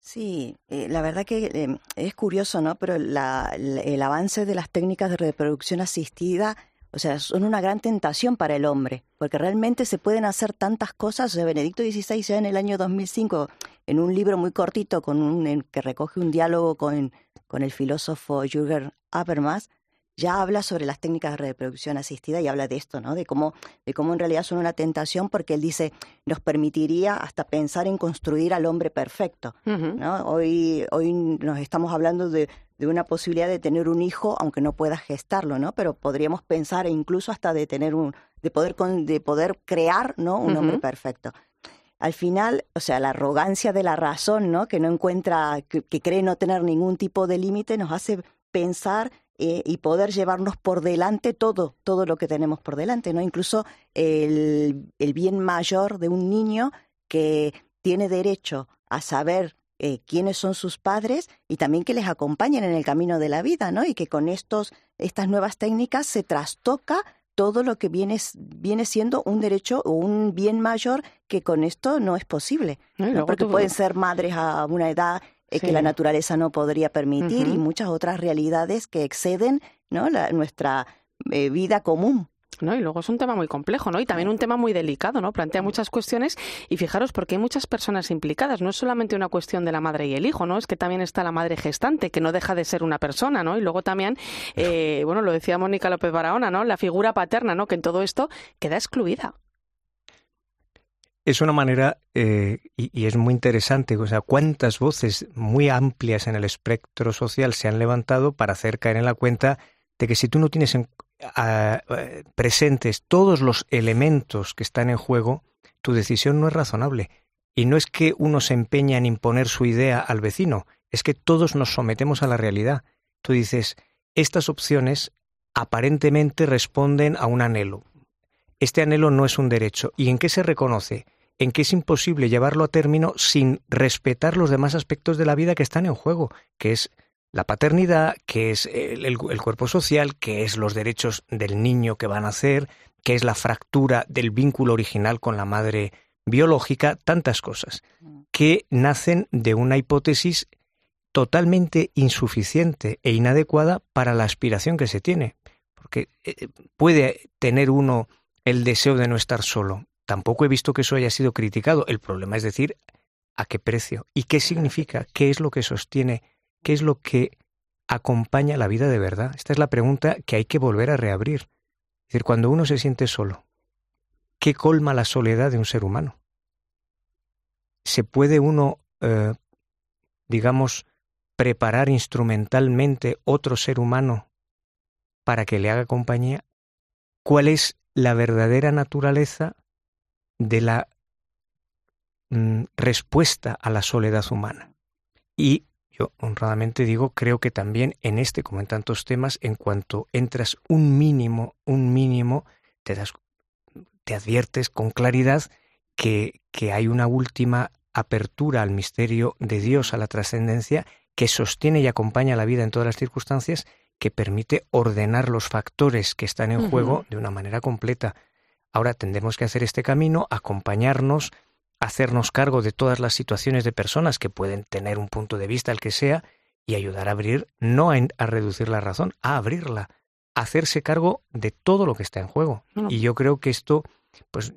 Sí, eh, la verdad que eh, es curioso, ¿no? Pero el avance de las técnicas de reproducción asistida, o sea, son una gran tentación para el hombre, porque realmente se pueden hacer tantas cosas. O Benedicto XVI ya en el año 2005, en un libro muy cortito con un, que recoge un diálogo con con el filósofo Jürgen Habermas, ya habla sobre las técnicas de reproducción asistida y habla de esto, ¿no? De cómo, de cómo en realidad son una tentación porque él dice, nos permitiría hasta pensar en construir al hombre perfecto, ¿no? Hoy, hoy nos estamos hablando de, de, una posibilidad de tener un hijo, aunque no pueda gestarlo, ¿no? Pero podríamos pensar incluso hasta de tener un, de poder, de poder crear, ¿no? Un hombre perfecto al final, o sea, la arrogancia de la razón, ¿no? Que no encuentra, que, cree no tener ningún tipo de límite, nos hace pensar eh, y poder llevarnos por delante todo, todo lo que tenemos por delante, ¿no? Incluso el, el bien mayor de un niño que tiene derecho a saber eh, quiénes son sus padres y también que les acompañen en el camino de la vida, ¿no? Y que con estos, estas nuevas técnicas se trastoca todo lo que viene, viene siendo un derecho o un bien mayor que con esto no es posible. Porque pueden ser madres a una edad eh, que la naturaleza no podría permitir y muchas otras realidades que exceden ¿no? la, nuestra eh, vida común. ¿No? Y luego es un tema muy complejo, ¿no? Y también un tema muy delicado, ¿no? Plantea muchas cuestiones y fijaros porque hay muchas personas implicadas. No es solamente una cuestión de la madre y el hijo, ¿no? Es que también está la madre gestante, que no deja de ser una persona, ¿no? Y luego también, eh, bueno, lo decía Mónica López Barahona, ¿no? La figura paterna, ¿no? Que en todo esto queda excluida. Es una manera, eh, y, y, es muy interesante, o sea, cuántas voces muy amplias en el espectro social se han levantado para hacer caer en la cuenta de que si tú no tienes en, presentes todos los elementos que están en juego, tu decisión no es razonable. Y no es que uno se empeña en imponer su idea al vecino, es que todos nos sometemos a la realidad. Tú dices, estas opciones aparentemente responden a un anhelo. Este anhelo no es un derecho. ¿Y en qué se reconoce? En que es imposible llevarlo a término sin respetar los demás aspectos de la vida que están en juego, que es la paternidad, que es el, cuerpo social, que es los derechos del niño que van a nacer, que es la fractura del vínculo original con la madre biológica, tantas cosas, que nacen de una hipótesis totalmente insuficiente e inadecuada para la aspiración que se tiene. Porque eh, puede tener uno el deseo de no estar solo. Tampoco he visto que eso haya sido criticado. El problema es decir, ¿a qué precio? ¿Y qué significa? ¿Qué es lo que sostiene ¿Qué es lo que acompaña la vida de verdad? Esta es la pregunta que hay que volver a reabrir. Es decir, cuando uno se siente solo, ¿qué colma la soledad de un ser humano? ¿Se puede uno, eh, digamos, preparar instrumentalmente otro ser humano para que le haga compañía? ¿Cuál es la verdadera naturaleza de la mm, respuesta a la soledad humana? Y yo honradamente digo, creo que también en este, como en tantos temas, en cuanto entras un mínimo, un mínimo, te das, te adviertes con claridad que, que hay una última apertura al misterio de Dios, a la trascendencia, que sostiene y acompaña la vida en todas las circunstancias, que permite ordenar los factores que están en juego de una manera completa. Ahora tendremos que hacer este camino, acompañarnos, hacernos cargo de todas las situaciones de personas que pueden tener un punto de vista, el que sea, y ayudar a abrir, no a, reducir la razón, a abrirla, a hacerse cargo de todo lo que está en juego. Y yo creo que esto, pues,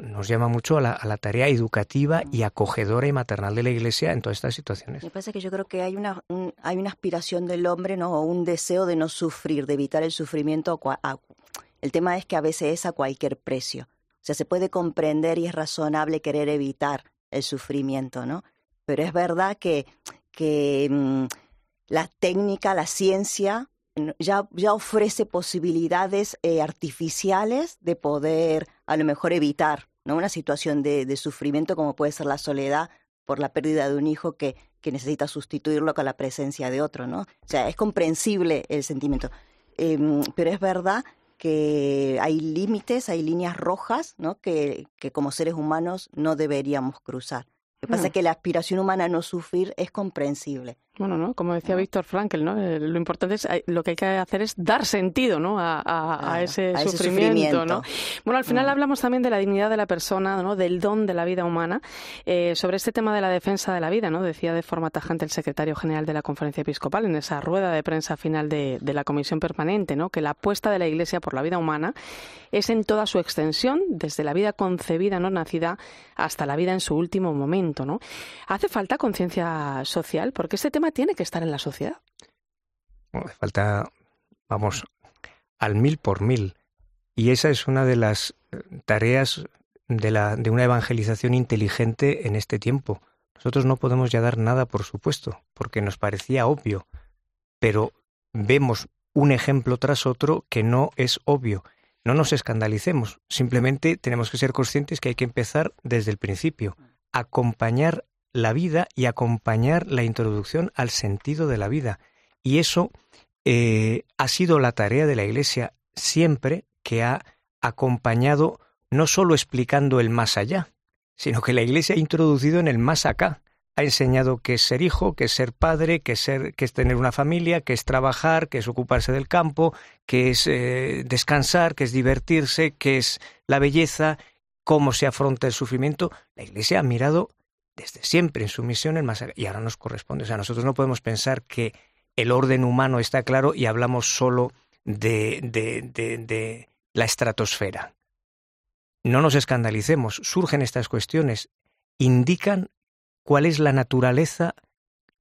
nos llama mucho a la, tarea educativa y acogedora y maternal de la Iglesia en todas estas situaciones. Me parece que yo creo que hay una, hay una aspiración del hombre, ¿no? O un deseo de no sufrir, de evitar el sufrimiento. el tema es que a veces es a cualquier precio. O sea, se puede comprender y es razonable querer evitar el sufrimiento, ¿no? Pero es verdad que, mm, la técnica, la ciencia, ya, ya ofrece posibilidades eh, artificiales de poder a lo mejor evitar ¿no? una situación de, sufrimiento como puede ser la soledad por la pérdida de un hijo que, que necesita sustituirlo con la presencia de otro. ¿no? O sea, es comprensible el sentimiento. Em, pero es verdad que hay límites, hay líneas rojas ¿no? que, que como seres humanos no deberíamos cruzar. Lo que pasa es mm. que la aspiración humana a no sufrir es comprensible. Bueno, ¿no? Como decía Víctor Frankel, ¿no? Eh, lo importante es, eh, lo que hay que hacer es dar sentido, ¿no? A, ese, sufrimiento, ¿no? Bueno, al final mm. hablamos también de la dignidad de la persona, ¿no? Del don de la vida humana. Eh, sobre este tema de la defensa de la vida, ¿no? Decía de forma tajante el secretario general de la Conferencia Episcopal en esa rueda de prensa final de, de la Comisión Permanente, ¿no? Que la apuesta de la Iglesia por la vida humana es en toda su extensión, desde la vida concebida, no nacida, hasta la vida en su último momento, ¿no? Hace falta conciencia social porque este tema tiene que estar en la sociedad. falta, vamos, al mil por mil. Y esa es una de las eh, tareas de, la, de una evangelización inteligente en este tiempo. Nosotros no podemos ya dar nada por supuesto, porque nos parecía obvio, pero vemos un ejemplo tras otro que no es obvio. No nos escandalicemos, simplemente tenemos que ser conscientes que hay que empezar desde el principio, acompañar la vida y acompañar la introducción al sentido de la vida. Y eso eh, ha sido la tarea de la Iglesia siempre que ha acompañado no solo explicando el más allá, sino que la Iglesia ha introducido en el más acá. Ha enseñado qué es ser hijo, qué es ser padre, qué es, tener una familia, qué es trabajar, qué es ocuparse del campo, qué es eh, descansar, qué es divertirse, qué es la belleza, cómo se afronta el sufrimiento. La Iglesia ha mirado desde siempre en su misión el más y ahora nos corresponde. O sea, nosotros no podemos pensar que el orden humano está claro y hablamos solo de, de, de, la estratosfera. No nos escandalicemos, surgen estas cuestiones, indican cuál es la naturaleza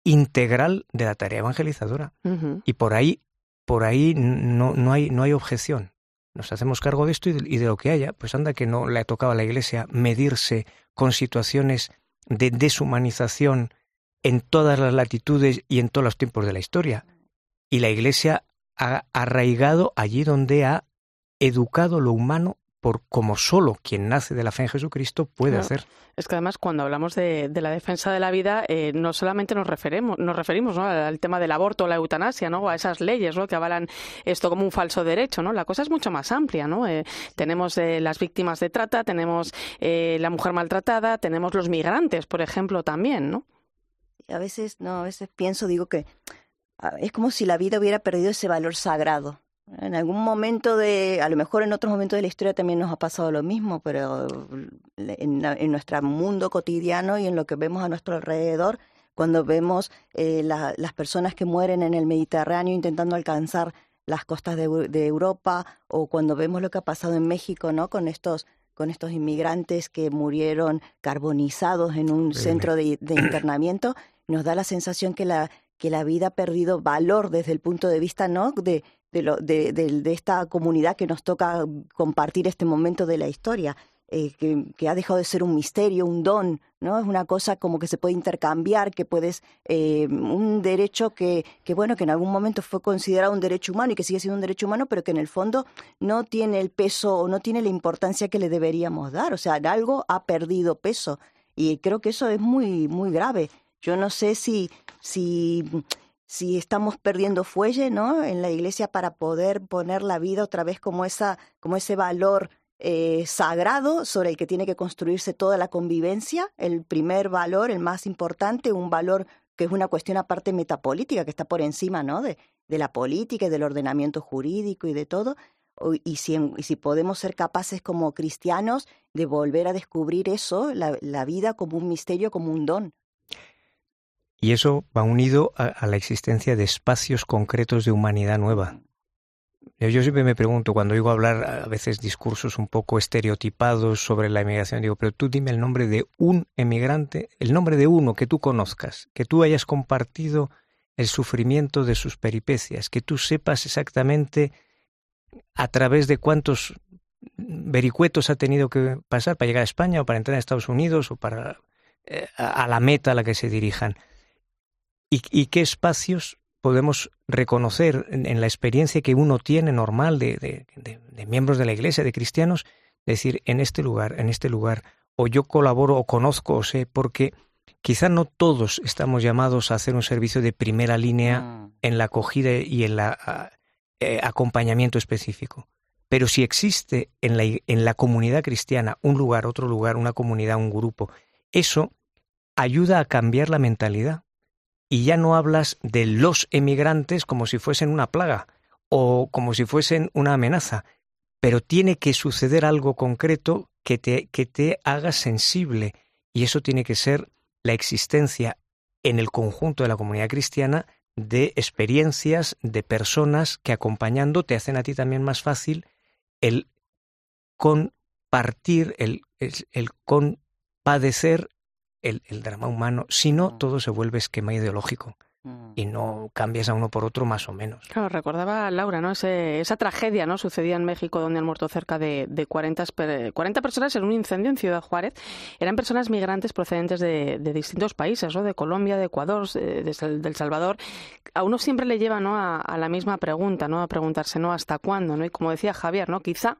integral de la tarea evangelizadora. Y por ahí, por ahí no, no, hay, no hay objeción. Nos hacemos cargo de esto y de, y de, lo que haya. Pues anda que no le ha tocado a la Iglesia medirse con situaciones de deshumanización en todas las latitudes y en todos los tiempos de la historia. Y la Iglesia ha arraigado allí donde ha educado lo humano por como solo quien nace de la fe en Jesucristo puede hacer. Es que además cuando hablamos de, la defensa de la vida, eh, no solamente nos referimos, nos referimos al tema del aborto, o la eutanasia, ¿no? a esas leyes ¿no? que avalan esto como un falso derecho. ¿no? La cosa es mucho más amplia. ¿no? Eh, tenemos eh, las víctimas de trata, tenemos la mujer maltratada, tenemos los migrantes, por ejemplo, también. ¿no? A veces, no, a veces pienso, digo que es como si la vida hubiera perdido ese valor sagrado en algún momento de, a lo mejor en otros momentos de la historia también nos ha pasado lo mismo, pero en, nuestro mundo cotidiano y en lo que vemos a nuestro alrededor, cuando vemos eh, las personas que mueren en el Mediterráneo intentando alcanzar las costas de, Europa, o cuando vemos lo que ha pasado en México, ¿no? Con estos con estos inmigrantes que murieron carbonizados en un centro de, de internamiento, nos da la sensación que la que la vida ha perdido valor desde el punto de vista no de de, lo, de, de, esta comunidad que nos toca compartir este momento de la historia. Eh, que, que, ha dejado de ser un misterio, un don, ¿no? Es una cosa como que se puede intercambiar, que puedes, eh, un derecho que, que, bueno, que en algún momento fue considerado un derecho humano y que sigue siendo un derecho humano, pero que en el fondo no tiene el peso o no tiene la importancia que le deberíamos dar. O sea, algo ha perdido peso. Y creo que eso es muy, muy grave. Yo no sé si, si si estamos perdiendo fuelle, ¿no? En la iglesia para poder poner la vida otra vez como esa, como ese valor eh, sagrado sobre el que tiene que construirse toda la convivencia, el primer valor, el más importante, un valor que es una cuestión aparte metapolítica, que está por encima, ¿no? De, de la política y del ordenamiento jurídico y de todo. Y si, si podemos ser capaces como cristianos de volver a descubrir eso, la, la vida como un misterio, como un don. Y eso va unido a, la existencia de espacios concretos de humanidad nueva. Yo siempre me pregunto, cuando oigo hablar a veces discursos un poco estereotipados sobre la emigración, digo, pero tú dime el nombre de un emigrante, el nombre de uno que tú conozcas, que tú hayas compartido el sufrimiento de sus peripecias, que tú sepas exactamente a través de cuántos vericuetos ha tenido que pasar para llegar a España o para entrar a Estados Unidos o para eh, a, la meta a la que se dirijan. ¿Y, qué espacios podemos reconocer en, la experiencia que uno tiene normal de, de, miembros de la Iglesia, de cristianos? Decir, en este lugar, en este lugar, o yo colaboro o conozco o sé, porque quizá no todos estamos llamados a hacer un servicio de primera línea mm. en la acogida y en el eh, acompañamiento específico. Pero si existe en la, en la comunidad cristiana un lugar, otro lugar, una comunidad, un grupo, eso ayuda a cambiar la mentalidad. Y ya no hablas de los emigrantes como si fuesen una plaga o como si fuesen una amenaza, pero tiene que suceder algo concreto que te, que te haga sensible y eso tiene que ser la existencia en el conjunto de la comunidad cristiana de experiencias de personas que acompañando te hacen a ti también más fácil el compartir, el, el, compadecer el, el, drama humano, si no, todo se vuelve esquema ideológico. Mm. y no cambias a uno por otro más o menos. Claro, recordaba Laura, ¿no? esa tragedia, ¿no? Sucedía en México donde han muerto cerca de, de 40, 40, personas en un incendio en Ciudad Juárez. Eran personas migrantes procedentes de, de distintos países, ¿no? De Colombia, de Ecuador, de, de, Salvador. A uno siempre le lleva, ¿no? A, a, la misma pregunta, ¿no? A preguntarse, ¿no? ¿Hasta cuándo, no? Y como decía Javier, ¿no? Quizá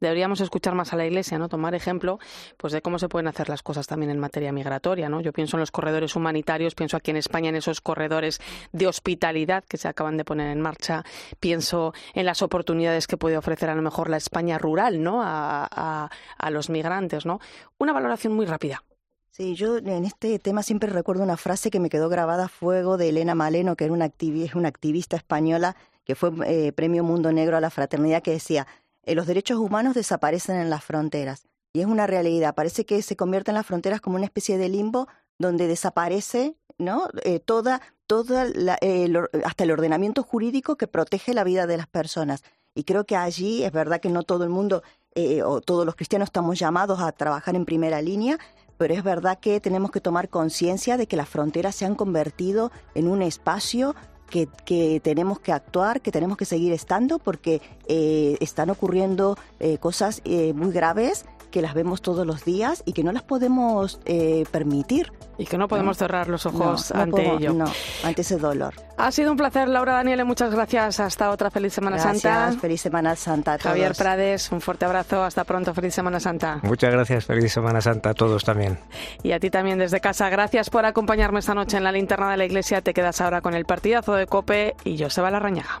deberíamos escuchar más a la Iglesia, ¿no? Tomar ejemplo, pues de cómo se pueden hacer las cosas también en materia migratoria, ¿no? Yo pienso en los corredores humanitarios, pienso aquí en España en esos corredores de hospitalidad que se acaban de poner en marcha. Pienso en las oportunidades que puede ofrecer a lo mejor la España rural, ¿no? A, los migrantes, ¿no? Una valoración muy rápida. Sí, yo en este tema siempre recuerdo una frase que me quedó grabada a fuego de Elena Maleno, que era una, es una activista española que fue eh, Premio Mundo Negro a la Fraternidad, que decía, eh, los derechos humanos desaparecen en las fronteras. Y es una realidad, parece que se convierte en las fronteras como una especie de limbo donde desaparece ¿no? Eh, toda, toda hasta el ordenamiento jurídico que protege la vida de las personas. Y creo que allí es verdad que no todo el mundo eh, o todos los cristianos estamos llamados a trabajar en primera línea, pero es verdad que tenemos que tomar conciencia de que las fronteras se han convertido en un espacio que, que, tenemos que actuar, que tenemos que seguir estando, porque eh, están ocurriendo cosas muy graves que las vemos todos los días y que no las podemos eh, permitir. Y que no podemos cerrar los ojos ante ello. No, ante ese dolor. Ha sido un placer, Laura Daniele. Muchas gracias. Hasta otra feliz Semana Santa. Feliz Semana Santa a todos. Javier Prades, un fuerte abrazo. Hasta pronto. Feliz Semana Santa. Muchas gracias. Feliz Semana Santa a todos también. Y a ti también desde casa. Gracias por acompañarme esta noche en la linterna de la iglesia. Te quedas ahora con el partidazo de Cope y Joseba Larrañaga.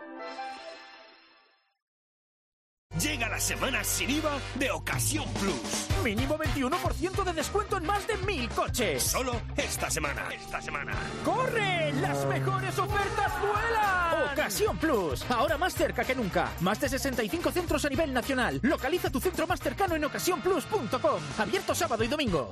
Llega la semana sin IVA de Ocasión Plus. Mínimo 21% de descuento en más de mil coches. Solo esta semana. Esta semana. ¡Corre! ¡Las mejores ofertas vuelan! Ocasión Plus. Ahora más cerca que nunca. Más de 65 centros a nivel nacional. Localiza tu centro más cercano en ocasiónplus.com. Abierto sábado y domingo.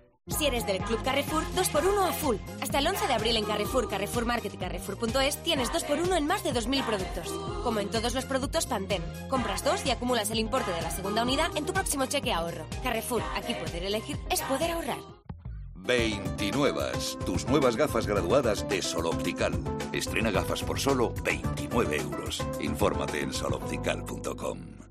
Si eres del Club Carrefour, 2x1 a full. Hasta el 11 de abril en Carrefour, Carrefour Market Carrefour.es tienes 2x1 en más de 2.000 productos. Como en todos los productos Pantene. Compras dos y acumulas el importe de la segunda unidad en tu próximo cheque ahorro. Carrefour, aquí poder elegir es poder ahorrar. 29. Tus nuevas gafas graduadas de Sol Optical. Estrena gafas por solo 29 euros. Infórmate en soloptical.com.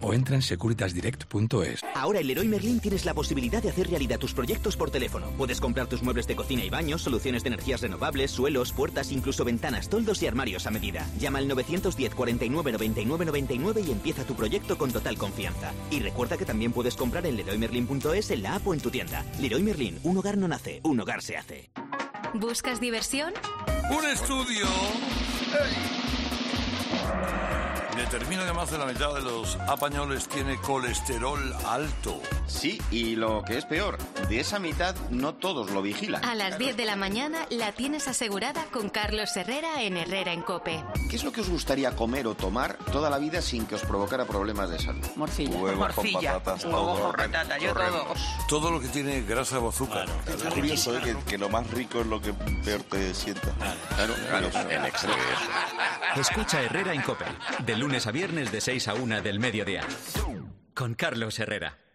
o entra en securitasdirect.es. Ahora en Leroy Merlin tienes la posibilidad de hacer realidad tus proyectos por teléfono. Puedes comprar tus muebles de cocina y baños, soluciones de energías renovables, suelos, puertas, incluso ventanas, toldos y armarios a medida. Llama al 910 49 99 99 y empieza tu proyecto con total confianza. Y recuerda que también puedes comprar en leroymerlin.es en la app o en tu tienda. Leroy Merlin, un hogar no nace, un hogar se hace. ¿Buscas diversión? Un estudio determina que más de la mitad de los apañoles tiene colesterol alto. Sí, y lo que es peor, de esa mitad no todos lo vigilan. A las 10 de la mañana la tienes asegurada con Carlos Herrera en Herrera en Cope. ¿Qué es lo que os gustaría comer o tomar toda la vida sin que os provocara problemas de salud? Morcilla. Huevos con patatas, Huevos todo. con patata, yo todo. Todo lo que tiene grasa o azúcar. Es curioso ¿eh? que, que lo más rico es lo que peor te sienta. Claro, claro, exceso. Escucha Herrera en Cope, de lunes a viernes de 6 a 1 del mediodía. Con Carlos Herrera.